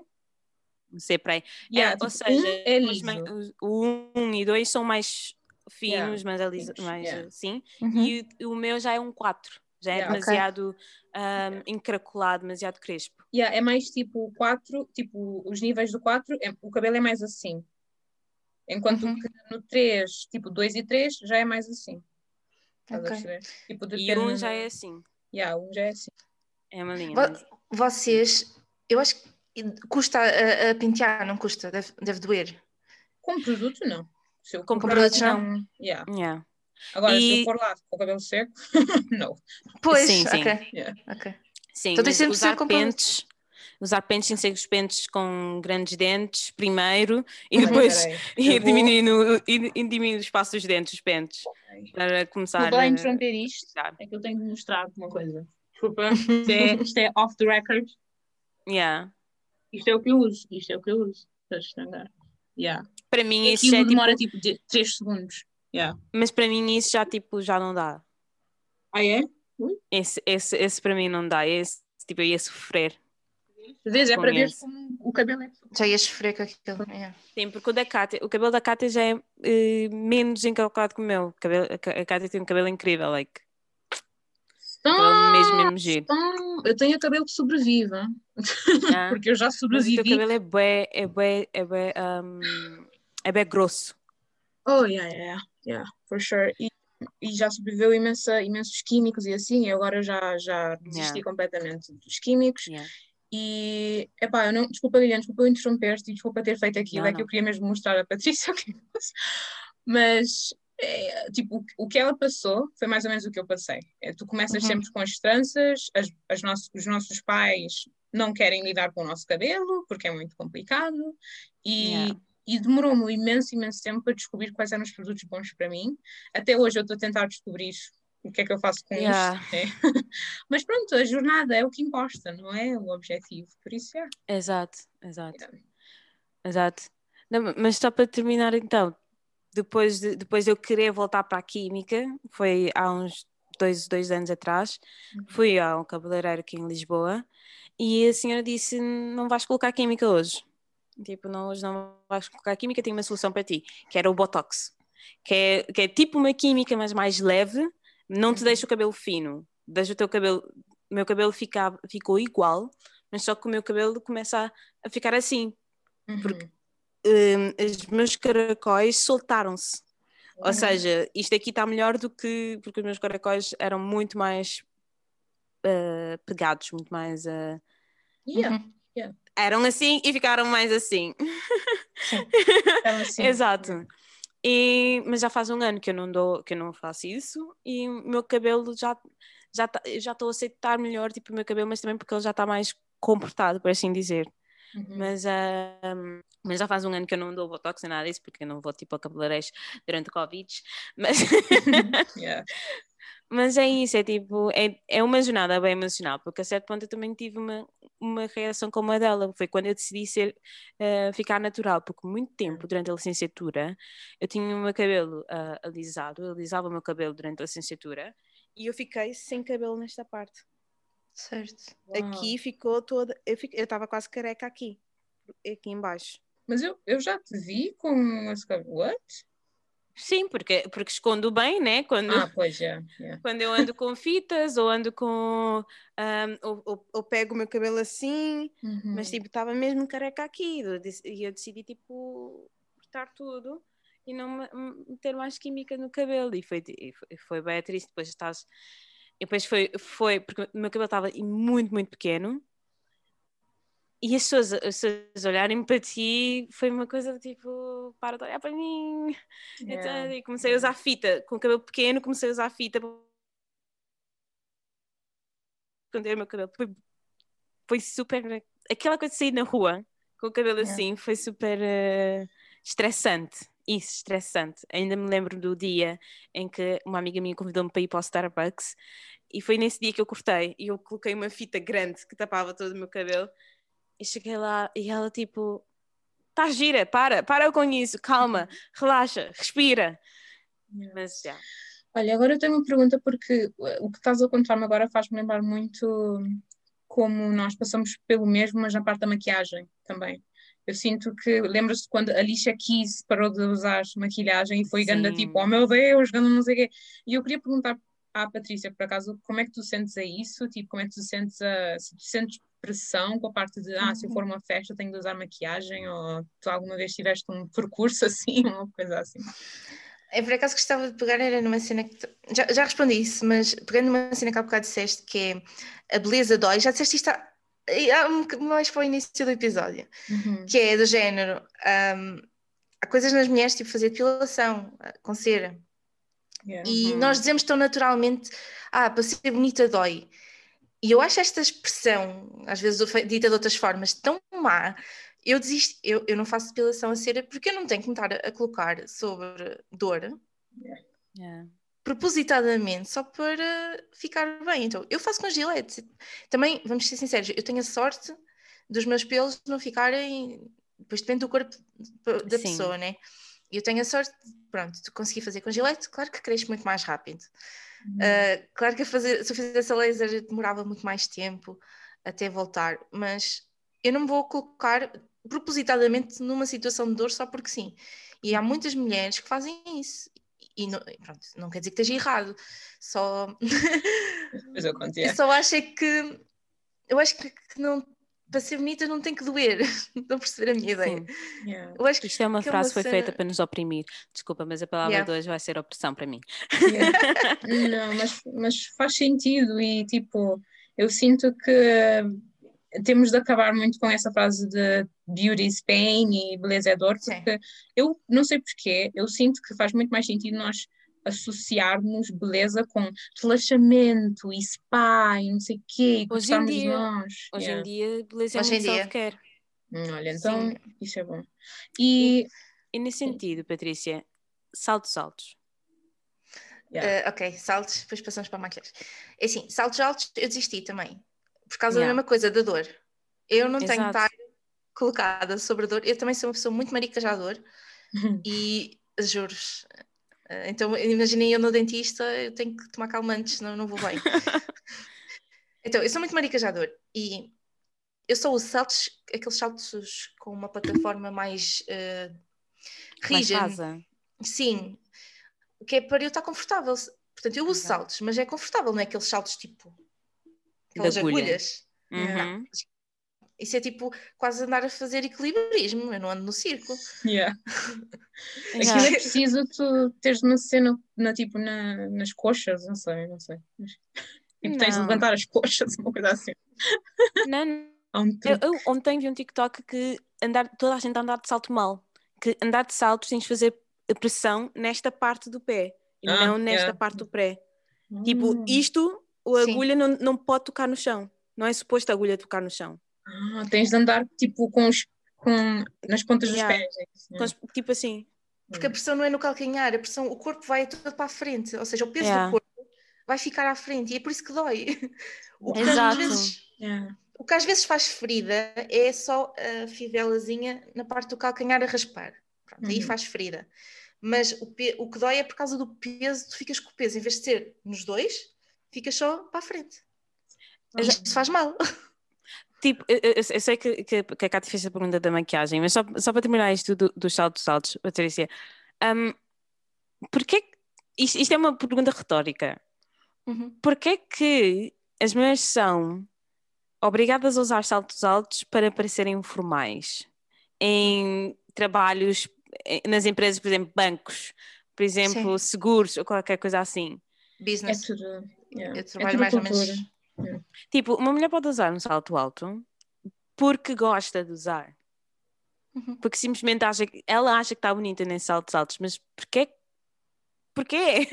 S1: C para aí.
S2: Yeah,
S1: É, ou
S2: tipo, um
S1: seja,
S2: é
S1: os
S2: liso.
S1: o 1 e 2 são mais finos,
S2: Yeah,
S1: mais, alisa,
S2: finos,
S1: mais
S2: yeah.
S1: assim.
S3: Uhum.
S1: E o, o meu já é um 4. Já é
S2: Yeah.
S1: Demasiado ahm, encaracolado, demasiado crespo.
S2: Yeah, é mais tipo 4, tipo, os níveis do 4, é- o cabelo é mais assim. Enquanto
S3: Uhum.
S2: que no 3, tipo 2 e 3, já é mais assim. Estás a
S3: Ok.
S2: perceber? Tipo,
S1: E um já é assim.
S2: Yeah, um já é assim.
S1: É uma linha.
S3: Vocês, eu acho que custa a, a pentear, não custa? Deve, deve doer.
S2: Com produto, não. Se eu
S1: Com
S2: comprar,
S3: produtos, não?
S2: não. Yeah.
S1: Yeah.
S2: Agora, se
S1: E-
S2: eu for lá com o cabelo seco, não.
S3: Pois,
S1: Sim, sim.
S3: ok.
S2: Yeah.
S3: ok.
S1: Sim,
S3: Então
S1: mas usar pentes, usar pentes sem ser os pentes com grandes dentes primeiro e depois
S2: peraí,
S1: ir
S2: vou-
S1: diminuindo, ir, ir diminuindo o espaço dos dentes, os pentes, para começar
S2: lá
S1: a-
S2: interromper isto, é que eu tenho de mostrar uma coisa. Desculpa, isto é, isto é off the record.
S1: Yeah.
S2: Isto é o que eu uso. Isto é o que eu uso. Yeah.
S1: Para mim isso já é,
S2: demora
S1: tipo,
S2: tipo 3 segundos. Yeah.
S1: mas para mim isso já tipo já não dá.
S2: Ah, é?
S1: Esse, esse, esse para mim não dá. Esse tipo eu ia sofrer.
S2: Às vezes é para ver como o cabelo é.
S3: Já ia sofrer com aquilo. yeah.
S1: Sim, porque o da Cátia, o cabelo da Cátia já é eh, menos encalcado que o meu. O cabelo, a Cá- a Cátia tem um cabelo incrível, like. Cabelo mesmo, mesmo giro.
S2: Então, eu tenho o cabelo que sobrevive?
S1: Yeah.
S2: porque eu já
S1: Mas o teu
S2: sobrevivi.
S1: cabelo é bué, é bué, é bué, um, é bué grosso.
S2: Oh, yeah, yeah, yeah, for sure. E, e já sobreviveu imensa, imensos químicos e assim, e agora já, já desisti
S1: Yeah.
S2: completamente dos químicos.
S1: Yeah.
S2: E, epá, eu não, desculpa Liliane, desculpa eu interromper-te e desculpa ter feito aquilo,
S1: Não,
S2: é que eu
S1: não.
S2: queria mesmo mostrar à Patrícia o que faço. Mas, é, tipo, o, que ela passou foi mais ou menos o que eu passei. É, tu começas
S3: Uhum.
S2: sempre com as tranças, as, as nossos, os nossos pais não querem lidar com o nosso cabelo, porque é muito complicado, e,
S1: Yeah.
S2: E demorou-me imenso, imenso tempo para descobrir quais eram os produtos bons para mim. Até hoje eu estou a tentar descobrir o que é que eu faço com
S1: Yeah.
S2: isto. né? Mas pronto, a jornada é o que importa, não é o objetivo. Por isso é.
S1: Exato, exato,
S2: Yeah.
S1: exato. Não, mas só para terminar então, depois de, depois de eu querer voltar para a química, foi há uns dois, dois anos atrás,
S2: Uhum.
S1: fui a um cabeleireiro aqui em Lisboa e a senhora disse, não vais colocar química hoje. Tipo, não, hoje não vais colocar química, tenho uma solução para ti, que era o Botox. Que é, que é tipo uma química, mas mais leve, não te
S2: Uhum.
S1: deixa o cabelo fino, deixa o teu cabelo, o meu cabelo fica, ficou igual, mas só que o meu cabelo começa a, a ficar assim. Porque-
S2: Uhum.
S1: Hum, os meus caracóis soltaram-se. Ou
S2: Uhum.
S1: seja, isto aqui está melhor do que. Porque os meus caracóis eram muito mais ah, pegados, muito mais. ah,
S2: Yeah,
S3: Uhum.
S1: Eram assim e ficaram mais assim.
S2: então, assim,
S1: Exato. E, mas já faz um ano que eu não dou, que eu não faço isso e o meu cabelo já já tá- já estou a aceitar melhor tipo o meu cabelo, mas também porque ele já está mais comportado, por assim dizer.
S2: Uhum.
S1: Mas, ah, mas já faz um ano que eu não dou botox nem nada disso, porque eu não vou tipo a cabeleireiros durante o Covid. Mas,
S2: Yeah.
S1: mas é isso, é tipo, é, é uma jornada bem emocional, porque a certo ponto eu também tive uma, uma reação como a dela. Foi quando eu decidi ser, ah, ficar natural, porque muito tempo durante a licenciatura eu tinha o meu cabelo ah, alisado, eu alisava o meu cabelo durante a licenciatura e eu fiquei sem cabelo nesta parte.
S3: Certo.
S2: Uau.
S1: Aqui ficou toda. Eu estava quase careca aqui, aqui embaixo.
S2: Mas eu, eu já te vi com esse cabelo. What?
S1: Sim, porque, porque escondo bem, né? Quando,
S2: Ah, pois é. Yeah.
S1: quando eu ando com fitas ou ando com. ahm, ou, ou- ou pego o meu cabelo assim,
S2: Uhum.
S1: mas tipo, estava mesmo careca aqui. E eu decidi, tipo, cortar tudo e não me- me- meter mais química no cabelo. E foi, e foi, foi bem triste. Depois estás. E depois foi, foi, porque o meu cabelo estava muito, muito pequeno. E as pessoas, as pessoas olharem para ti foi uma coisa tipo, para de olhar para mim. Então,
S2: Yeah.
S1: e comecei a usar fita, com o cabelo pequeno, comecei a usar fita para esconder o meu cabelo. Foi, foi super. Aquela coisa de sair na rua com o cabelo
S3: Yeah.
S1: assim foi super eh, estressante. Isso, estressante. Ainda me lembro do dia em que uma amiga minha convidou-me para ir para o Starbucks e foi nesse dia que eu cortei e eu coloquei uma fita grande que tapava todo o meu cabelo e cheguei lá e ela tipo. Tá gira, para, para com isso, calma, relaxa, respira. Mas já.
S2: Olha, agora eu tenho uma pergunta porque o que estás a contar-me agora faz-me lembrar muito como nós passamos pelo mesmo, mas na parte da maquiagem também. Eu sinto que, lembras-te quando a Alicia Keys parou de usar maquilhagem e foi
S1: Sim.
S2: ganda tipo, oh meu Deus, ganda não sei o quê. E eu queria perguntar à Patrícia, por acaso, como é que tu sentes a isso? Tipo, como é que tu sentes a, se tu sentes pressão com a parte de, ah, se eu for a uma festa tenho de usar maquiagem ou tu alguma vez tiveste um percurso assim, uma coisa assim?
S3: É por acaso que gostava de pegar, era numa cena que. Já, já respondi isso, mas pegando numa cena que há bocado disseste, que é a beleza dói, já disseste isto há, há um mais para o início do episódio,
S2: Uhum.
S3: que é do género. hum, há coisas nas mulheres, tipo fazer depilação ah, com cera,
S2: Yeah.
S3: e
S1: Uhum.
S3: nós dizemos tão naturalmente, ah, para ser bonita dói. E eu acho esta expressão, às vezes dita de outras formas, tão má. Eu desisto, eu, eu não faço depilação a cera porque eu não tenho que me estar a, a colocar sobre dor
S1: Yeah.
S3: propositadamente só para ficar bem. Então, eu faço com gilete. Também, vamos ser sinceros, eu tenho a sorte dos meus pelos não ficarem. Depois depende do corpo da
S1: Sim.
S3: pessoa, né? Eu tenho a sorte, pronto, de conseguir fazer com gilete, claro que cresce muito mais rápido. Uh, claro que a fazer, se eu fizesse a laser demorava muito mais tempo até voltar, mas eu não me vou colocar propositadamente numa situação de dor só porque sim. E há muitas mulheres que fazem isso. E não, pronto, não quer dizer que esteja errado, só
S2: Depois eu
S3: eu só acho é que eu acho que não para ser bonita não tem que doer. Estão a perceber a minha ideia?
S1: Sim.
S2: Yeah.
S3: Eu acho que
S1: Isto é uma
S3: que é
S1: frase
S3: uma
S1: que foi feita
S3: cena-
S1: para nos oprimir. Desculpa, mas a palavra
S3: Yeah.
S1: de hoje vai ser opressão para mim.
S2: Yeah. Não, mas, mas faz sentido e tipo, eu sinto que temos de acabar muito com essa frase de beauty is pain e beleza é dor,
S3: Sim.
S2: porque eu não sei porquê, eu sinto que faz muito mais sentido nós associarmos beleza com relaxamento e spa e não sei o quê, e
S1: Hoje em dia-
S2: nós.
S1: Hoje
S2: Yeah.
S1: em dia, beleza é
S3: Hoje em
S1: muito
S3: dia.
S1: self-care.
S2: Hum, Olha, então
S3: Sim.
S2: isso é bom. E
S1: E nesse sentido, Patrícia, saltos altos.
S2: yeah.
S3: Uh, ok, saltos, depois passamos para a maquilhagem. É assim, saltos altos eu desisti também, por causa
S1: Yeah.
S3: da mesma coisa, da dor. Eu não tenho
S1: Exato.
S3: estar colocada sobre a dor, eu também sou uma pessoa muito marica já à dor e juros. Uh, Então, imaginem eu no dentista, eu tenho que tomar calmantes, senão não vou bem. então, eu sou muito marica já à dor e eu só uso saltos, aqueles saltos com uma plataforma mais uh,
S1: Mais
S3: rígida. Sim, que é para eu estar confortável. Portanto, eu uso
S1: Exato.
S3: saltos, mas é confortável, não é aqueles saltos tipo aquelas
S1: agulha.
S3: agulhas.
S1: Uhum.
S3: Isso é tipo quase andar a fazer equilibrismo, eu não ando no circo.
S2: Yeah. Aquilo é preciso tu teres uma cena na, tipo, na, nas coxas, não sei, não sei. Tipo, tens de levantar as coxas, uma coisa assim.
S1: Não,
S2: um
S1: Eu, eu ontem vi um TikTok que andar, toda a gente a andar de salto mal. Que andar de saltos tens de fazer a pressão nesta parte do pé e
S2: Ah,
S1: não nesta
S2: yeah.
S1: parte do pé. Tipo,
S2: Hum.
S1: isto, a
S3: Sim.
S1: agulha não, não pode tocar no chão. Não é suposto a agulha tocar no chão.
S2: Ah, tens de andar tipo com os com, nas pontas dos
S1: Yeah.
S2: pés. é isso,
S1: Com as- Tipo assim.
S3: Porque a pressão não é no calcanhar, a pressão, o corpo vai todo para a frente, ou seja, o peso
S1: Yeah.
S3: do corpo vai ficar à frente e é por isso que dói. O que, às
S1: Exato.
S3: vezes,
S2: Yeah.
S3: o que às vezes faz ferida é só a fivelazinha na parte do calcanhar a raspar. Pronto, aí
S2: Uhum.
S3: faz ferida. Mas o, o que dói é por causa do peso, tu ficas com o peso, em vez de ser nos dois, ficas só para a frente. E isto faz mal.
S1: Tipo, eu, eu- eu sei que, que, que a Cátia fez a pergunta da maquiagem, mas só, só para terminar isto do- dos saltos altos, Patrícia, um, porquê, isto, isto é uma pergunta retórica,
S3: Uhum.
S1: porquê que as mulheres são obrigadas a usar saltos altos para parecerem formais em trabalhos, eh, nas empresas, por exemplo, bancos, por exemplo, seguros ou qualquer coisa assim?
S2: É
S3: Business.
S2: tudo. yeah.
S3: Eu
S2: É
S3: trabalho
S2: tudo
S3: mais ou
S2: cultura.
S1: Tipo, uma mulher pode usar um salto alto porque gosta de usar.
S3: Uhum.
S1: Porque simplesmente acha que ela acha que está bonita nesses saltos altos, mas porquê? Porquê?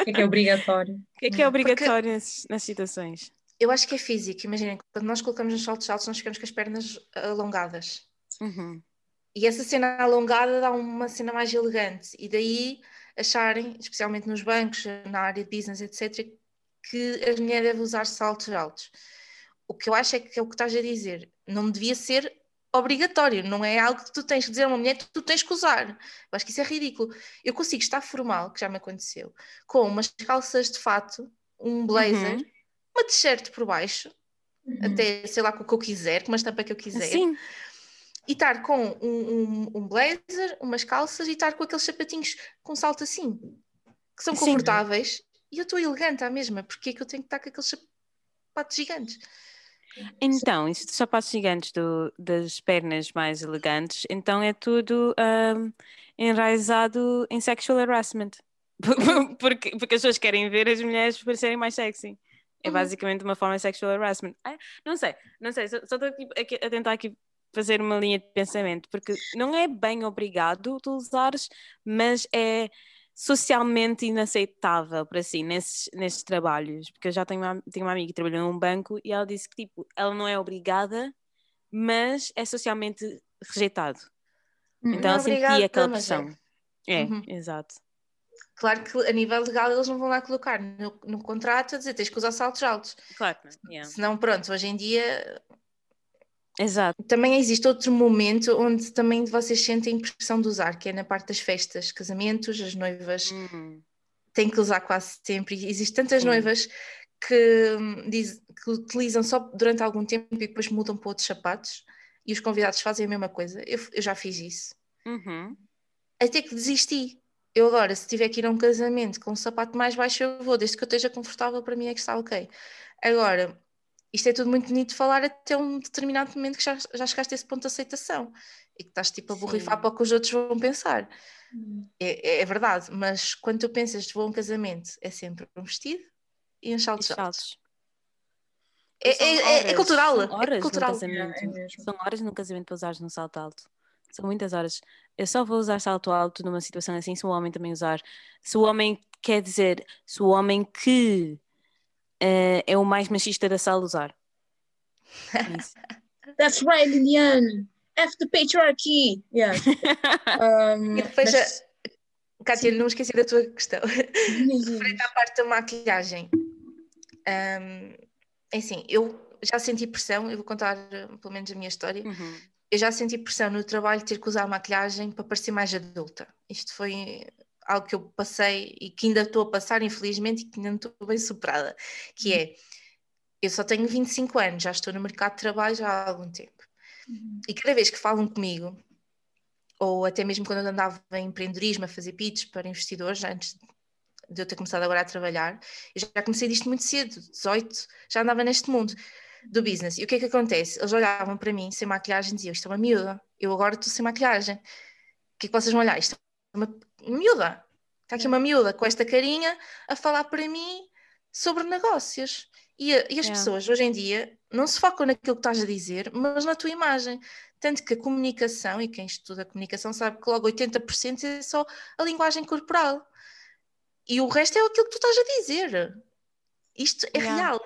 S2: O que é que é obrigatório?
S1: O que é que é obrigatório nesses- nessas situações?
S3: Eu acho que é físico. Imaginem, quando nós colocamos nos saltos altos, nós ficamos com as pernas alongadas.
S1: Uhum.
S3: E essa cena alongada dá uma cena mais elegante. E daí acharem, especialmente nos bancos, na área de business, etc., que a mulher deve usar saltos altos. O que eu acho é que é o que estás a dizer. Não devia ser obrigatório. Não é algo que tu tens que dizer a uma mulher que tu tens que usar. Eu acho que isso é ridículo. Eu consigo estar formal, que já me aconteceu, com umas calças de fato, um blazer,
S1: Uhum.
S3: uma t-shirt por baixo,
S2: Uhum.
S3: até sei lá com o que eu quiser, com uma estampa que eu quiser
S1: Sim,
S3: e estar com um, um, um blazer, umas calças e estar com aqueles sapatinhos com salto assim, que são
S1: Sim.
S3: E eu estou elegante à mesma, porque é que eu tenho que estar com aqueles sapatos gigantes?
S1: Então, isso dos sapatos gigantes do- das pernas mais elegantes, então é tudo ahm, enraizado em sexual harassment. Porque, porque as pessoas querem ver as mulheres parecerem mais sexy. É
S3: Uhum.
S1: basicamente uma forma de sexual harassment. Ah, não sei, não sei, só estou a tentar aqui fazer uma linha de pensamento, porque não é bem obrigado tu usares, mas é socialmente inaceitável para si nesses, nesses trabalhos, porque eu já tenho uma, tenho uma amiga que trabalhou num banco e ela disse que tipo, ela não é obrigada, mas é socialmente rejeitado.
S2: Hum.
S1: Então
S3: Não é
S1: ela sentia
S3: obrigada,
S1: aquela
S3: é.
S1: pressão. É,
S3: Uhum.
S1: exato.
S3: Claro que a nível legal eles não vão lá colocar no, no contrato a dizer tens que usar saltos altos.
S1: Claro que não. yeah.
S3: Senão, pronto, hoje em dia
S1: Exato.
S3: também existe outro momento onde também vocês sentem pressão de usar, que é na parte das festas, casamentos, as noivas
S1: Hum,
S3: têm que usar quase sempre. E existem tantas
S1: Sim.
S3: noivas que, hum, diz- que utilizam só durante algum tempo e depois mudam para outros sapatos e os convidados fazem a mesma coisa. Eu, eu já fiz isso.
S1: uhum.
S3: Até que desisti. Eu agora, se tiver que ir a um casamento com um sapato mais baixo, eu vou, desde que eu esteja confortável, para mim é que está ok. Agora, isto é tudo muito bonito de falar até um determinado momento que já, já chegaste a esse ponto de aceitação e que estás tipo a borrifar
S1: Sim.
S3: para o que os outros vão pensar.
S2: Hum.
S3: É, é- é verdade, mas quando tu pensas de vou a um casamento, é sempre um vestido e altos.
S1: saltos.
S3: É,
S1: São
S3: é- é- é
S1: horas,
S3: cultural.
S1: São
S3: é
S1: horas no
S3: cultural.
S1: casamento.
S2: É, é.
S1: São horas no casamento para usares num salto alto. São muitas horas. Eu só vou usar salto alto numa situação assim se o homem também usar. Se o homem quer dizer, se o homem que eh, é o mais machista da sala usar. É.
S2: That's right, Liliane. F the patriarchy. Yeah. Um,
S3: E depois,
S2: mas-
S3: Kátia, não esqueci da tua questão. Referente à parte da maquilhagem, hum, é assim, eu já senti pressão, eu vou contar eh, pelo menos a minha história.
S1: Uhum.
S3: Eu já senti pressão no trabalho de ter que usar maquilhagem para parecer mais adulta. Isto foi algo que eu passei e que ainda estou a passar, infelizmente, e que ainda não estou bem superada. Que é, eu só tenho 25 anos, já estou no mercado de trabalho já há algum tempo.
S2: Uhum.
S3: E cada vez que falam comigo, ou até mesmo quando eu andava em empreendedorismo a fazer pitches para investidores, antes de eu ter começado agora a trabalhar, eu já comecei disto muito cedo, 18, já andava neste mundo do business. E o que é que acontece? Eles olhavam para mim sem maquilhagem e diziam: Isto é uma miúda, eu agora estou sem maquilhagem. O que é que vocês vão olhar? Isto uma miúda. Está aqui uma miúda com esta carinha a falar para mim sobre negócios. E, e as
S1: É.
S3: pessoas hoje em dia não se focam naquilo que estás a dizer, mas na tua imagem. Tanto que a comunicação, e quem estuda a comunicação sabe que logo 80% é só a linguagem corporal. E o resto é aquilo que tu estás a dizer. Isto é
S1: Yeah.
S3: real.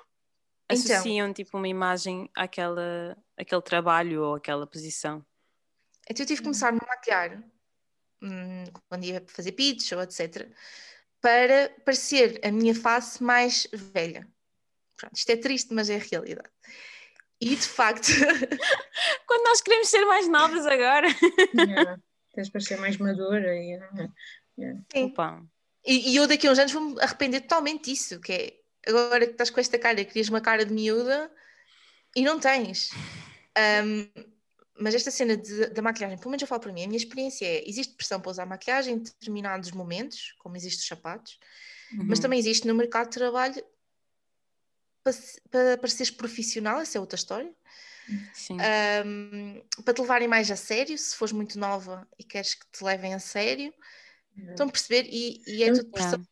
S3: Então,
S1: Associam tipo uma imagem àquela, àquele trabalho ou àquela posição.
S3: Então eu tive que começar a me maquilhar hum, quando ia fazer pitch ou etc. Para parecer a minha face mais velha. Pronto, isto é triste, mas é a realidade. E de facto,
S1: Quando nós queremos ser mais novas agora.
S2: Yeah. Tens para ser mais madura. E, yeah.
S3: sim.
S1: Opa.
S3: E, e eu daqui a uns anos vou-me arrepender totalmente disso, que é agora que estás com esta cara, querias uma cara de miúda e não tens. Hum, mas esta cena de- da maquilhagem, pelo menos eu falo para mim, a minha experiência é, existe pressão para usar maquilhagem em determinados momentos, como existe os sapatos, mas
S1: Uhum.
S3: também existe no mercado de trabalho para, se- para pareceres profissional, essa é outra história. Hum, para te levarem mais a sério, se fores muito nova e queres que te levem a sério, estão a perceber? E, e é
S2: Eu-
S3: tudo pressão.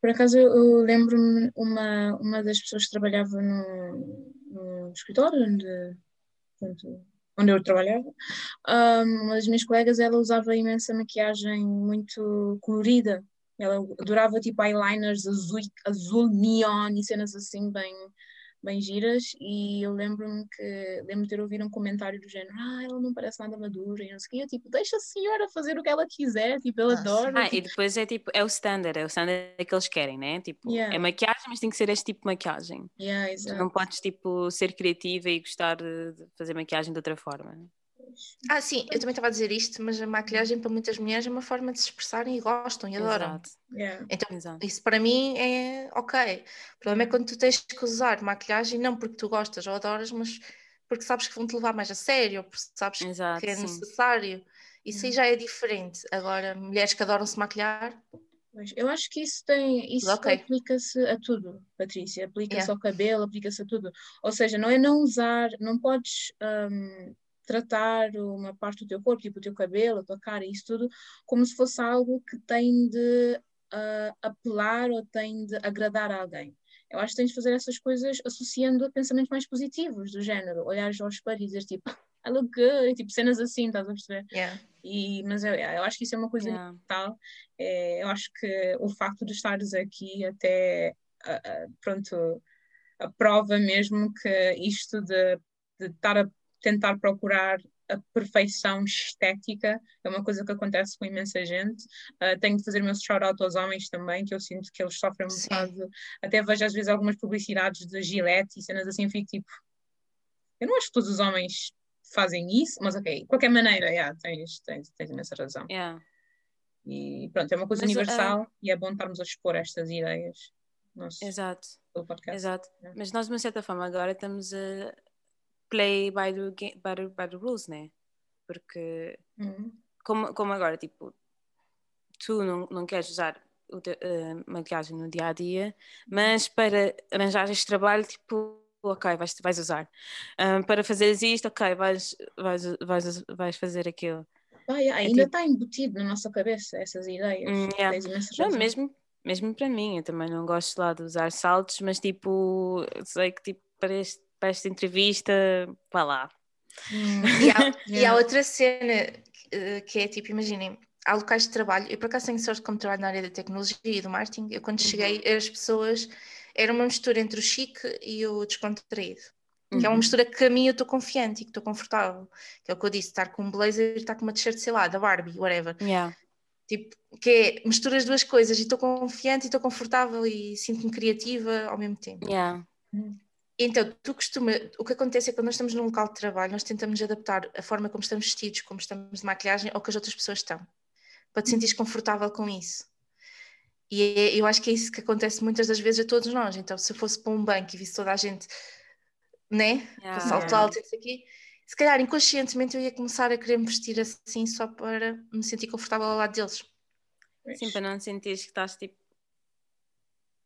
S2: Por acaso eu eu lembro-me uma, uma das pessoas que trabalhava no, no escritório onde, portanto, onde eu trabalhava, uma das minhas colegas, ela usava imensa maquiagem muito colorida. Ela adorava tipo eyeliners azul, azul neon e cenas assim bem, bem giras. E eu lembro-me que lembro de ter ouvido um comentário do género: Ah, ela não parece nada madura. E não sei o quê. Eu, tipo, deixa a senhora fazer o que ela quiser. Tipo, ela adora.
S1: Ah,
S2: tipo,
S1: e depois é tipo, é o standard, é o standard que eles querem, né? Tipo,
S2: Yeah.
S1: é maquiagem, mas tem que ser este tipo de maquiagem.
S2: yeah, exato.
S1: não podes, tipo, ser criativa e gostar de de fazer maquiagem de outra forma.
S3: Ah, sim, eu também estava a dizer isto, mas a maquilhagem para muitas mulheres é uma forma de se expressarem e gostam e adoram.
S1: Exato,
S2: Yeah.
S3: Então,
S1: exato.
S3: isso para mim é ok. O problema é quando tu tens que usar maquilhagem, não porque tu gostas ou adoras, mas porque sabes que vão te levar mais a sério, porque sabes
S1: Exato,
S3: que é
S1: sim.
S3: necessário. Isso aí já é diferente. Agora, mulheres que adoram se maquilhar,
S2: Pois, eu acho que isso tem, isso
S3: Ok.
S2: aplica-se a tudo, Patrícia. Aplica-se
S3: Yeah.
S2: ao cabelo, aplica-se a tudo. Ou seja, não é não usar, não podes hum, tratar uma parte do teu corpo, tipo o teu cabelo, a tua cara, isso tudo, como se fosse algo que tem de ah, apelar ou tem de agradar a alguém. Eu acho que tens de fazer essas coisas associando a pensamentos mais positivos, do género, olhares ao espelho e dizer tipo, I look good, tipo cenas assim, estás a perceber?
S3: yeah.
S2: E, mas eu, eu acho que isso é uma coisa
S1: Yeah.
S2: tal. É, eu acho que o facto de estares aqui até, ah, ah, pronto, a prova mesmo que isto de, de estar a tentar procurar a perfeição estética é uma coisa que acontece com imensa gente. Ah, tenho de fazer o meu shout-out aos homens também, que eu sinto que eles sofrem um
S3: Sim.
S2: bocado. Até vejo às vezes algumas publicidades de Gillette e cenas assim, fico tipo, eu não acho que todos os homens fazem isso, mas ok, de qualquer maneira, yeah, tens, tens, tens imensa razão.
S1: Yeah.
S2: E pronto, é uma coisa
S1: Mas,
S2: universal e é bom estarmos a expor estas ideias no nosso
S1: Exato, exato.
S2: Yeah.
S1: Mas nós, de uma certa forma, agora estamos a play by the, by the, by the rules, né? Porque,
S2: Uhum.
S1: como, como agora, tipo, tu não, não queres usar o a maquiagem no dia a dia, mas para arranjar este trabalho, tipo, ok, vais, vais usar. Ah, para fazeres isto, ok, vais, vais, vais, vais fazer aquilo.
S2: Ah, yeah,
S1: É
S2: ainda
S1: tipo-
S2: está embutido na nossa cabeça essas ideias.
S1: Hum, yeah. Não, mesmo, mesmo para mim, eu também não gosto lá de usar saltos, mas tipo, sei que tipo, para, este, para esta entrevista, vá lá.
S2: Hum,
S3: E há, e há outra cena eh, que é tipo, imaginem, há locais de trabalho, eu por acaso tenho sorte como trabalho na área da tecnologia e do marketing, eu quando cheguei, as pessoas, era uma mistura entre o chique e o descontraído. Que é uma
S1: Uhum.
S3: mistura que a mim eu estou confiante e que estou confortável. Que é o que eu disse, estar com um blazer e estar com uma t-shirt, sei lá, da Barbie, whatever.
S1: Yeah.
S3: Tipo, que é mistura as duas coisas e estou confiante e estou confortável e sinto-me criativa ao mesmo tempo.
S1: Yeah.
S3: Então, tu costuma, o que acontece é que quando nós estamos num local de trabalho, nós tentamos adaptar a forma como estamos vestidos, como estamos de maquilhagem, ao que as outras pessoas estão, para te sentires confortável com isso. E é- eu acho que é isso que acontece muitas das vezes a todos nós. Então, se eu fosse para um banco e visse toda a gente, né, com
S1: Yeah.
S3: salto
S2: Yeah.
S3: alto isso aqui, se calhar inconscientemente eu ia começar a querer me vestir assim só para me sentir confortável ao lado deles.
S1: Sim, para não sentires que estás tipo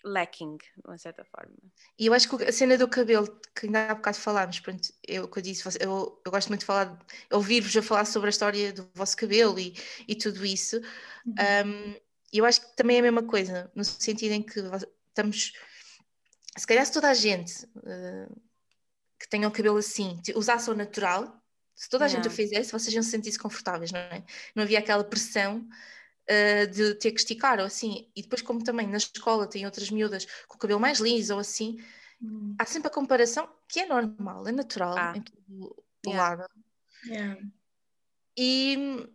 S1: lacking, de uma certa forma.
S3: E eu acho que a cena do cabelo, que ainda há bocado falámos, pronto, eu, que eu disse, eu, eu gosto muito de falar, ouvir-vos a falar sobre a história do vosso cabelo e, e tudo isso.
S2: Uhum.
S3: Um, e eu acho que também é a mesma coisa, no sentido em que estamos, se calhar se toda a gente uh, que tenha o cabelo assim usasse o natural, se toda a gente o
S1: Yeah.
S3: fizesse, vocês iam se sentir-se confortáveis, não é? Não havia aquela pressão uh, de ter que esticar ou assim. E depois, como também na escola tem outras miúdas com o cabelo mais liso ou assim,
S2: Hum,
S3: há sempre a comparação que é normal, é natural
S1: Ah.
S3: em todo o
S1: Yeah.
S3: lado.
S2: yeah.
S3: E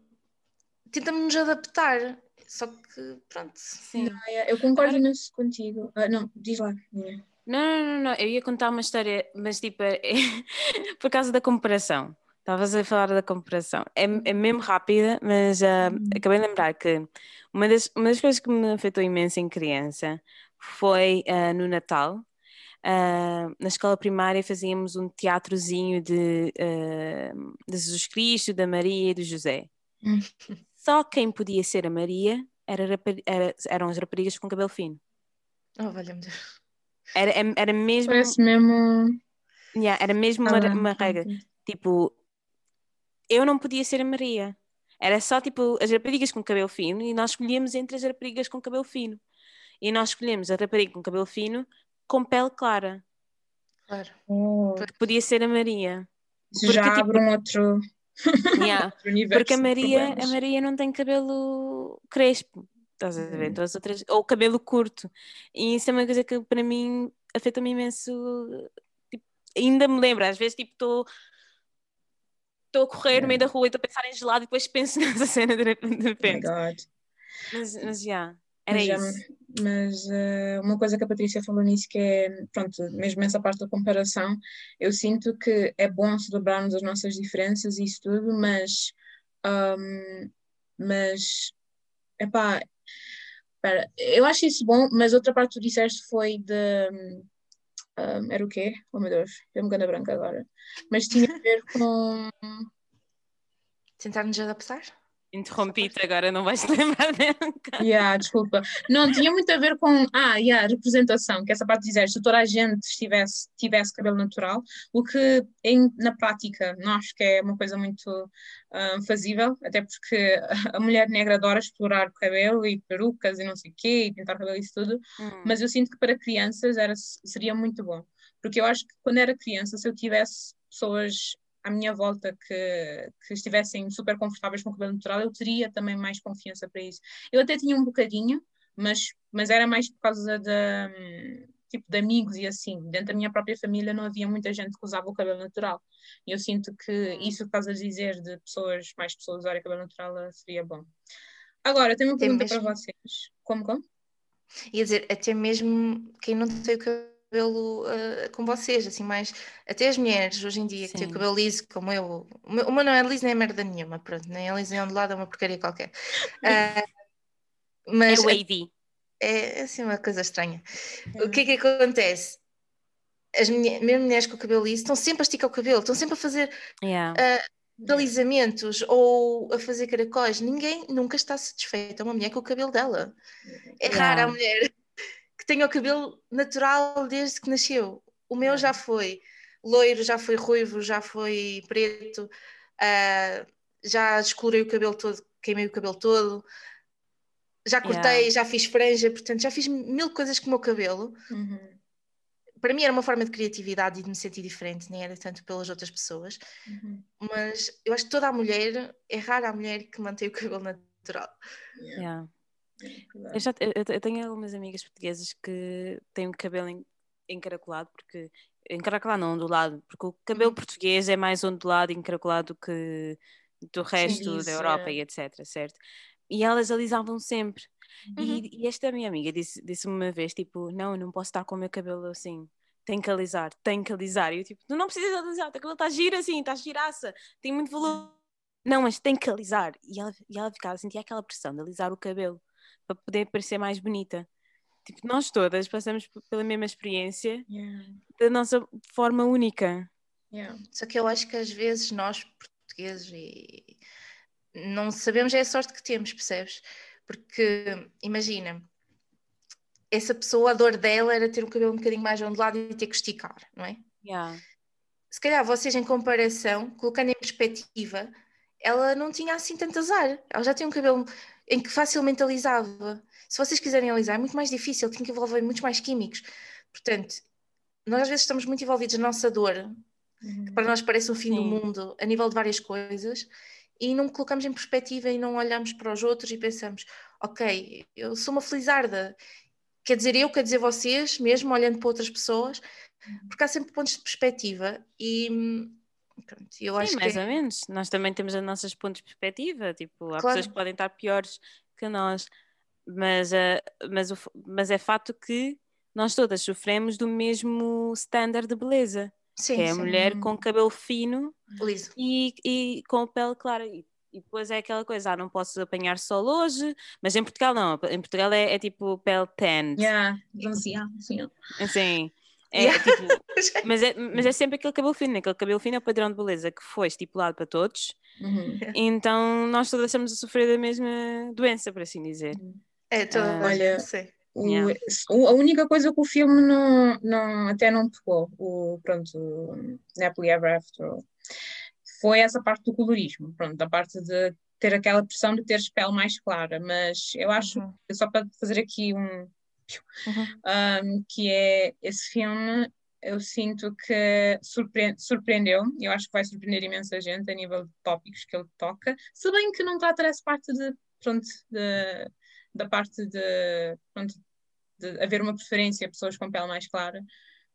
S3: tentamos nos adaptar, só que pronto.
S1: Sim.
S2: Yeah, Eu concordo
S1: Agora-
S2: imenso contigo. Ah, não, diz lá.
S1: Não, não, não, não, eu ia contar uma história, mas tipo, é- por causa da comparação. Estavas a falar da comparação. É, é mesmo rápida, mas
S2: Uhum.
S1: acabei de lembrar que uma das, uma das coisas que me afetou imenso em criança foi ah, no Natal. Ah, na escola primária fazíamos um teatrozinho de, de Jesus Cristo, da Maria e do José. Só quem podia ser a Maria era, era- eram as raparigas com cabelo fino.
S3: Oh, valha-me Deus.
S1: Era, era mesmo,
S2: Parece mesmo.
S1: yeah, era mesmo
S2: Ah,
S1: uma, uma regra. Tipo, eu não podia ser a Maria. Era só tipo as raparigas com cabelo fino e nós escolhíamos entre as raparigas com cabelo fino. E nós escolhemos a rapariga com cabelo fino com pele clara,
S3: Claro.
S2: Oh,
S1: que podia ser a Maria.
S2: isso
S1: Porque,
S2: já
S1: tipo-
S2: abre um outro,
S1: Yeah,
S2: outro universo.
S1: Porque a Maria, a. Maria não tem cabelo crespo, estás a ver?
S2: Hum.
S1: Todas as outras, ou cabelo curto. E isso é uma coisa que para mim afeta-me imenso. tipo, ainda me lembro, às vezes tipo estou estou a correr no meio da rua e estou a pensar em gelado e depois penso nessa cena de, rep- de
S2: Oh my
S1: repente.
S2: God.
S1: Mas, mas já, era
S2: Mas,
S1: isso.
S2: mas eh, uma coisa que a Patrícia falou nisso que é, pronto, mesmo essa parte da comparação, eu sinto que é bom celebrarmos as nossas diferenças e isso tudo, mas, ahm, mas, epá, espera, eu acho isso bom, mas outra parte que tu disseste foi de, Um, era o quê? Oh meu Deus, deu-me ganda branca agora. Mas tinha a ver com.
S3: Tentar nos adaptar?
S1: Interrompi-te agora, não vais te lembrar nunca.
S2: Yeah, desculpa. Não, tinha muito a ver com ah, yeah, representação, que essa parte dizer, se toda a gente estivesse, tivesse cabelo natural, o que em, na prática não acho que é uma coisa muito uh, fazível, até porque a mulher negra adora explorar cabelo e perucas e não sei o quê, e pintar cabelo e isso tudo,
S1: Hum.
S2: mas eu sinto que para crianças era, seria muito bom, porque eu acho que quando era criança, se eu tivesse pessoas à minha volta que, que estivessem super confortáveis com o cabelo natural, eu teria também mais confiança para isso. Eu até tinha um bocadinho, mas, mas era mais por causa de, hum, tipo, de amigos e assim. Dentro da minha própria família não havia muita gente que usava o cabelo natural. E eu sinto que isso que estás a dizer de pessoas, mais pessoas usarem cabelo natural eh, seria bom. Agora, tenho uma pergunta para
S3: mesmo-
S2: vocês. Como, como?
S3: Ia dizer, até mesmo quem não tem o cabelo ah, com vocês, assim, mais. Até as mulheres hoje em dia que têm o
S1: Sim.
S3: cabelo liso, como eu. O meu, não é liso nem é merda nenhuma, pronto, nem é liso nem ondulado, é uma porcaria qualquer.
S1: É
S3: mas
S1: wavy.
S3: é assim uma coisa estranha. O que é que acontece? As mulher- mesmo mulheres com o cabelo liso estão sempre a esticar o cabelo, estão sempre a fazer
S1: Yeah.
S3: alisamentos ou a fazer caracóis. Ninguém nunca está satisfeita. Uma mulher com o cabelo dela. É
S1: Yeah.
S3: rara a mulher tenha o cabelo natural desde que nasceu. O meu já foi loiro, já foi ruivo, já foi preto, ah, já descolorei o cabelo todo, queimei o cabelo todo, já cortei,
S1: Yeah.
S3: já fiz franja, portanto já fiz mil coisas com o meu cabelo.
S2: Uhum.
S3: Para mim era uma forma de criatividade e de me sentir diferente, nem era tanto pelas outras pessoas.
S2: Uhum.
S3: Mas eu acho que toda a mulher, é rara a mulher que mantém o cabelo natural.
S2: Yeah.
S1: Yeah. Eu, já, eu, eu tenho algumas amigas portuguesas que têm o cabelo en- encaracolado, porque encaracolado não, ondulado, porque o cabelo
S2: Uhum.
S1: português é mais ondulado e encaracolado que do resto
S2: liso,
S1: da Europa
S2: é.
S1: e etc, certo? E elas alisavam sempre.
S3: Uhum.
S1: E, e esta minha amiga disse- disse-me uma vez, tipo, não, eu não posso estar com o meu cabelo assim. Tem que alisar, tem que alisar. E eu tipo, tu não precisas alisar, o teu cabelo está giro assim, está giraça, tem muito valor. Não, mas tem que alisar. E ela, e ela ficava, sentia aquela pressão de alisar o cabelo para poder parecer mais bonita. Tipo, nós todas passamos pela mesma experiência
S2: Yeah.
S1: da nossa forma única.
S2: Yeah.
S3: Só que eu acho que às vezes nós, portugueses, e não sabemos é a sorte que temos, percebes? Porque imagina, essa pessoa, a dor dela era ter o cabelo um bocadinho mais ondulado e ter que esticar, não é?
S1: Yeah.
S3: Se calhar vocês, em comparação, colocando em perspectiva, ela não tinha assim tanto azar. Ela já tinha um cabelo em que facilmente alisava. Se vocês quiserem alisar, é muito mais difícil, tem que envolver muitos mais químicos. Portanto, nós às vezes estamos muito envolvidos na nossa dor,
S2: Uhum.
S3: para nós parece o fim do
S1: Sim.
S3: mundo a nível de várias coisas e não colocamos em perspectiva e não olhamos para os outros e pensamos, ok, eu sou uma felizarda, quer dizer eu, quer dizer vocês, mesmo olhando para outras pessoas, porque há sempre pontos de perspectiva e hum, pronto, eu
S1: Sim,
S3: acho
S1: mais
S3: que
S1: ou menos. Nós também temos as nossas pontos de perspectiva. Tipo, há
S3: Claro.
S1: pessoas que podem estar piores que nós, mas, eh, mas, o mas é fato que nós todas sofremos do mesmo standard de beleza,
S3: sim,
S1: que é a
S3: sim,
S1: mulher com cabelo fino
S3: liso.
S1: e, e com pele clara. E, e depois é aquela coisa, ah, não posso apanhar sol hoje, mas em Portugal não, em Portugal é, é tipo pele tanned,
S2: Yeah. Bronzeado, assim, ó.
S1: É,
S3: Yeah.
S1: tipo, mas, é, mas é sempre aquele cabelo fino, aquele cabelo fino é o padrão de beleza que foi estipulado para todos,
S2: Uhum.
S1: então nós todas estamos a sofrer da mesma doença, por assim dizer.
S3: É, toda
S1: Ah,
S3: a
S2: olha. O-
S1: Yeah.
S2: o- a única coisa que o filme não, não, até não tocou, o, pronto, o Happily Ever After, foi essa parte do colorismo, pronto, da parte de ter aquela pressão de teres pele mais clara, mas eu acho,
S3: Uhum.
S2: que só para fazer aqui um,
S3: Uhum.
S2: um, que é esse filme, eu sinto que surpre- surpreendeu, eu acho que vai surpreender imensa gente a nível de tópicos que ele toca, se bem que não trata essa parte de, pronto, de, da parte de, pronto, de haver uma preferência a pessoas com pele mais clara,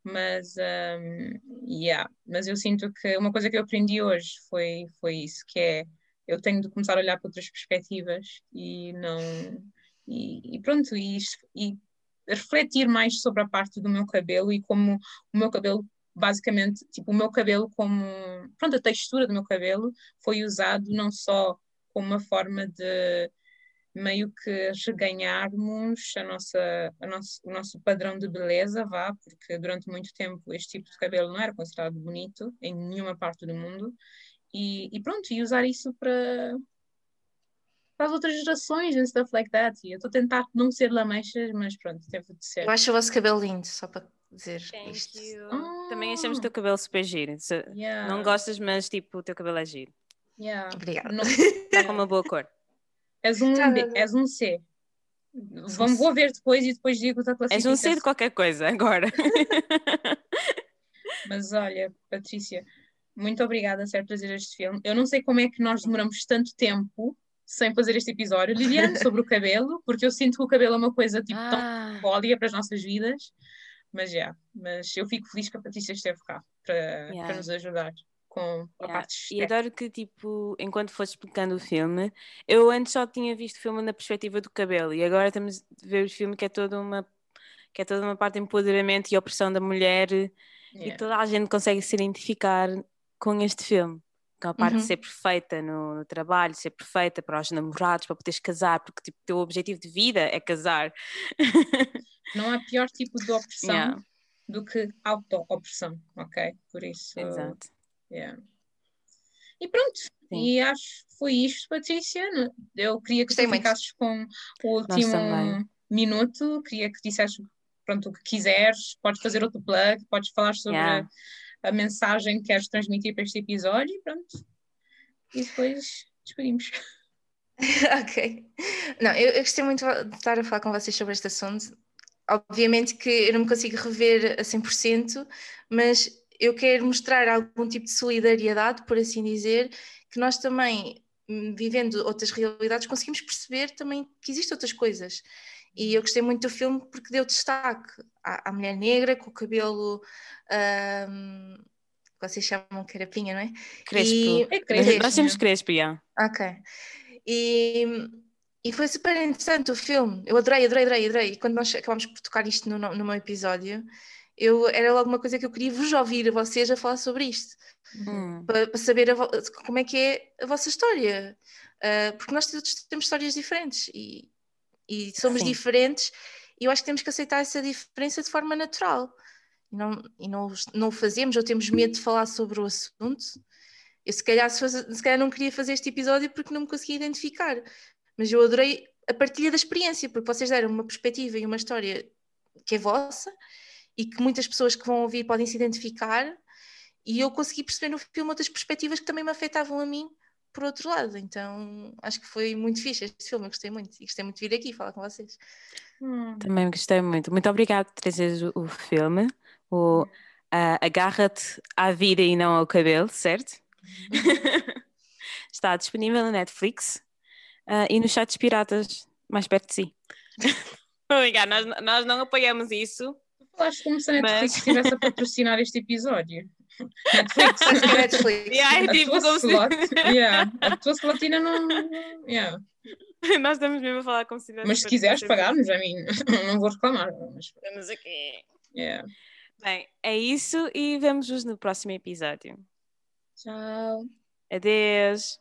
S2: mas, um, yeah, mas eu sinto que uma coisa que eu aprendi hoje foi, foi isso, que é, eu tenho de começar a olhar para outras perspectivas e não, e, e pronto, e, e refletir mais sobre a parte do meu cabelo e como o meu cabelo, basicamente, tipo, o meu cabelo como, pronto, a textura do meu cabelo foi usado não só como uma forma de, meio que reganharmos a nossa, a nosso, o nosso padrão de beleza, vá, porque durante muito tempo este tipo de cabelo não era considerado bonito em nenhuma parte do mundo, e, e pronto, e usar isso para, para as outras gerações and stuff like that. E eu estou a tentar não ser lamechas, mas pronto, teve de ser.
S3: Eu acho o vosso cabelo lindo, só para dizer
S1: Thank
S3: isto.
S1: you.
S2: Ah.
S1: Também achamos o teu cabelo super giro. Se
S2: Yeah,
S1: Não gostas, mas tipo, o teu cabelo é giro.
S2: yeah.
S3: Obrigada.
S2: Não-
S1: Está com uma boa cor.
S2: és, um
S3: Tá,
S2: D,
S3: tá.
S2: és um C. Vamos, vou ver depois e depois digo a
S1: És
S2: classificação.
S1: um C de qualquer coisa agora.
S2: Mas olha, Patrícia, muito obrigada por trazer este filme. Eu não sei como é que nós demoramos tanto tempo sem fazer este episódio. Liliane, sobre o cabelo, porque eu sinto que o cabelo é uma coisa tipo tão
S1: Ah,
S2: simbólica para as nossas vidas. Mas já, mas eu fico feliz que a Patrícia esteve cá para,
S1: Yeah.
S2: para nos ajudar com a
S1: yeah.
S2: parte
S1: E
S2: estética.
S1: adoro que, tipo, enquanto foste explicando o filme, eu antes só tinha visto o filme na perspectiva do cabelo e agora estamos a ver o filme que é toda uma que é toda uma parte de empoderamento e opressão da mulher e
S2: Yeah.
S1: toda a gente consegue se identificar com este filme. Parte
S3: Uhum.
S1: de ser perfeita no, no trabalho, ser perfeita para os namorados, para poderes casar, porque tipo, o teu objetivo de vida é casar.
S2: Não há pior tipo de opressão
S1: Yeah.
S2: do que auto-opressão, ok? Por isso,
S1: Exato.
S2: yeah. E pronto,
S1: Sim.
S2: e acho que foi isto, Patrícia. Eu queria que
S3: Gostei
S2: tu
S3: muito.
S2: ficasses com o último minuto, queria que dissesses pronto, o que quiseres, podes fazer outro plug, podes falar sobre
S1: Yeah.
S2: A mensagem que queres transmitir para este episódio e pronto. E depois despedimos.
S3: ok. Não, eu, eu gostei muito de estar a falar com vocês sobre este assunto. Obviamente que eu não me consigo rever a 100%, mas eu quero mostrar algum tipo de solidariedade, por assim dizer, que nós também, hum, vivendo outras realidades, conseguimos perceber também que existem outras coisas. E eu gostei muito do filme porque deu destaque à, à mulher negra com o cabelo. hum, que vocês chamam carapinha, não é?
S1: Crespo.
S3: E-
S2: É
S1: Nós-
S2: crespo,
S1: Nós temos crespo, yeah.
S3: Ok. E, e foi super interessante o filme. Eu adorei, adorei, adorei, adorei. E quando nós acabámos por tocar isto no, no meu episódio, eu, era logo uma coisa que eu queria vos ouvir a vocês a falar sobre isto,
S1: Hum.
S3: para, para saber a como é que é a vossa história. Ah, porque nós todos temos histórias diferentes e, e somos
S1: Sim.
S3: diferentes, e eu acho que temos que aceitar essa diferença de forma natural. E não, e não, não fazemos ou temos medo de falar sobre o assunto. Eu se calhar, se, se calhar não queria fazer este episódio porque não me conseguia identificar, mas eu adorei a partilha da experiência, porque vocês deram uma perspectiva e uma história que é vossa e que muitas pessoas que vão ouvir podem se identificar, e eu consegui perceber no filme outras perspectivas que também me afetavam a mim por outro lado. Então acho que foi muito fixe este filme, eu gostei muito e gostei muito de vir aqui falar com vocês.
S2: Hum.
S1: Também gostei muito. Muito obrigada por trazeres o, o filme. O ah, Agarra-te à vida e não ao cabelo, certo? Está disponível na Netflix ah, e nos sites piratas mais perto de si. Obrigada, nós, nós não apoiamos isso.
S2: Falaste como se a Netflix
S1: Mas-
S2: estivesse a patrocinar este episódio. Netflix.
S3: Netflix.
S1: Yeah, é
S2: a,
S1: tipo
S2: tua
S1: como se-
S2: yeah, a tua slotina não. yeah.
S1: Nós estamos mesmo a falar como se
S2: Mas se quiseres pagar-nos, a mim não vou reclamar. Mas,
S1: Estamos aqui.
S2: yeah.
S1: Bem, é isso e vemos-vos no próximo episódio.
S2: Tchau.
S1: Adeus.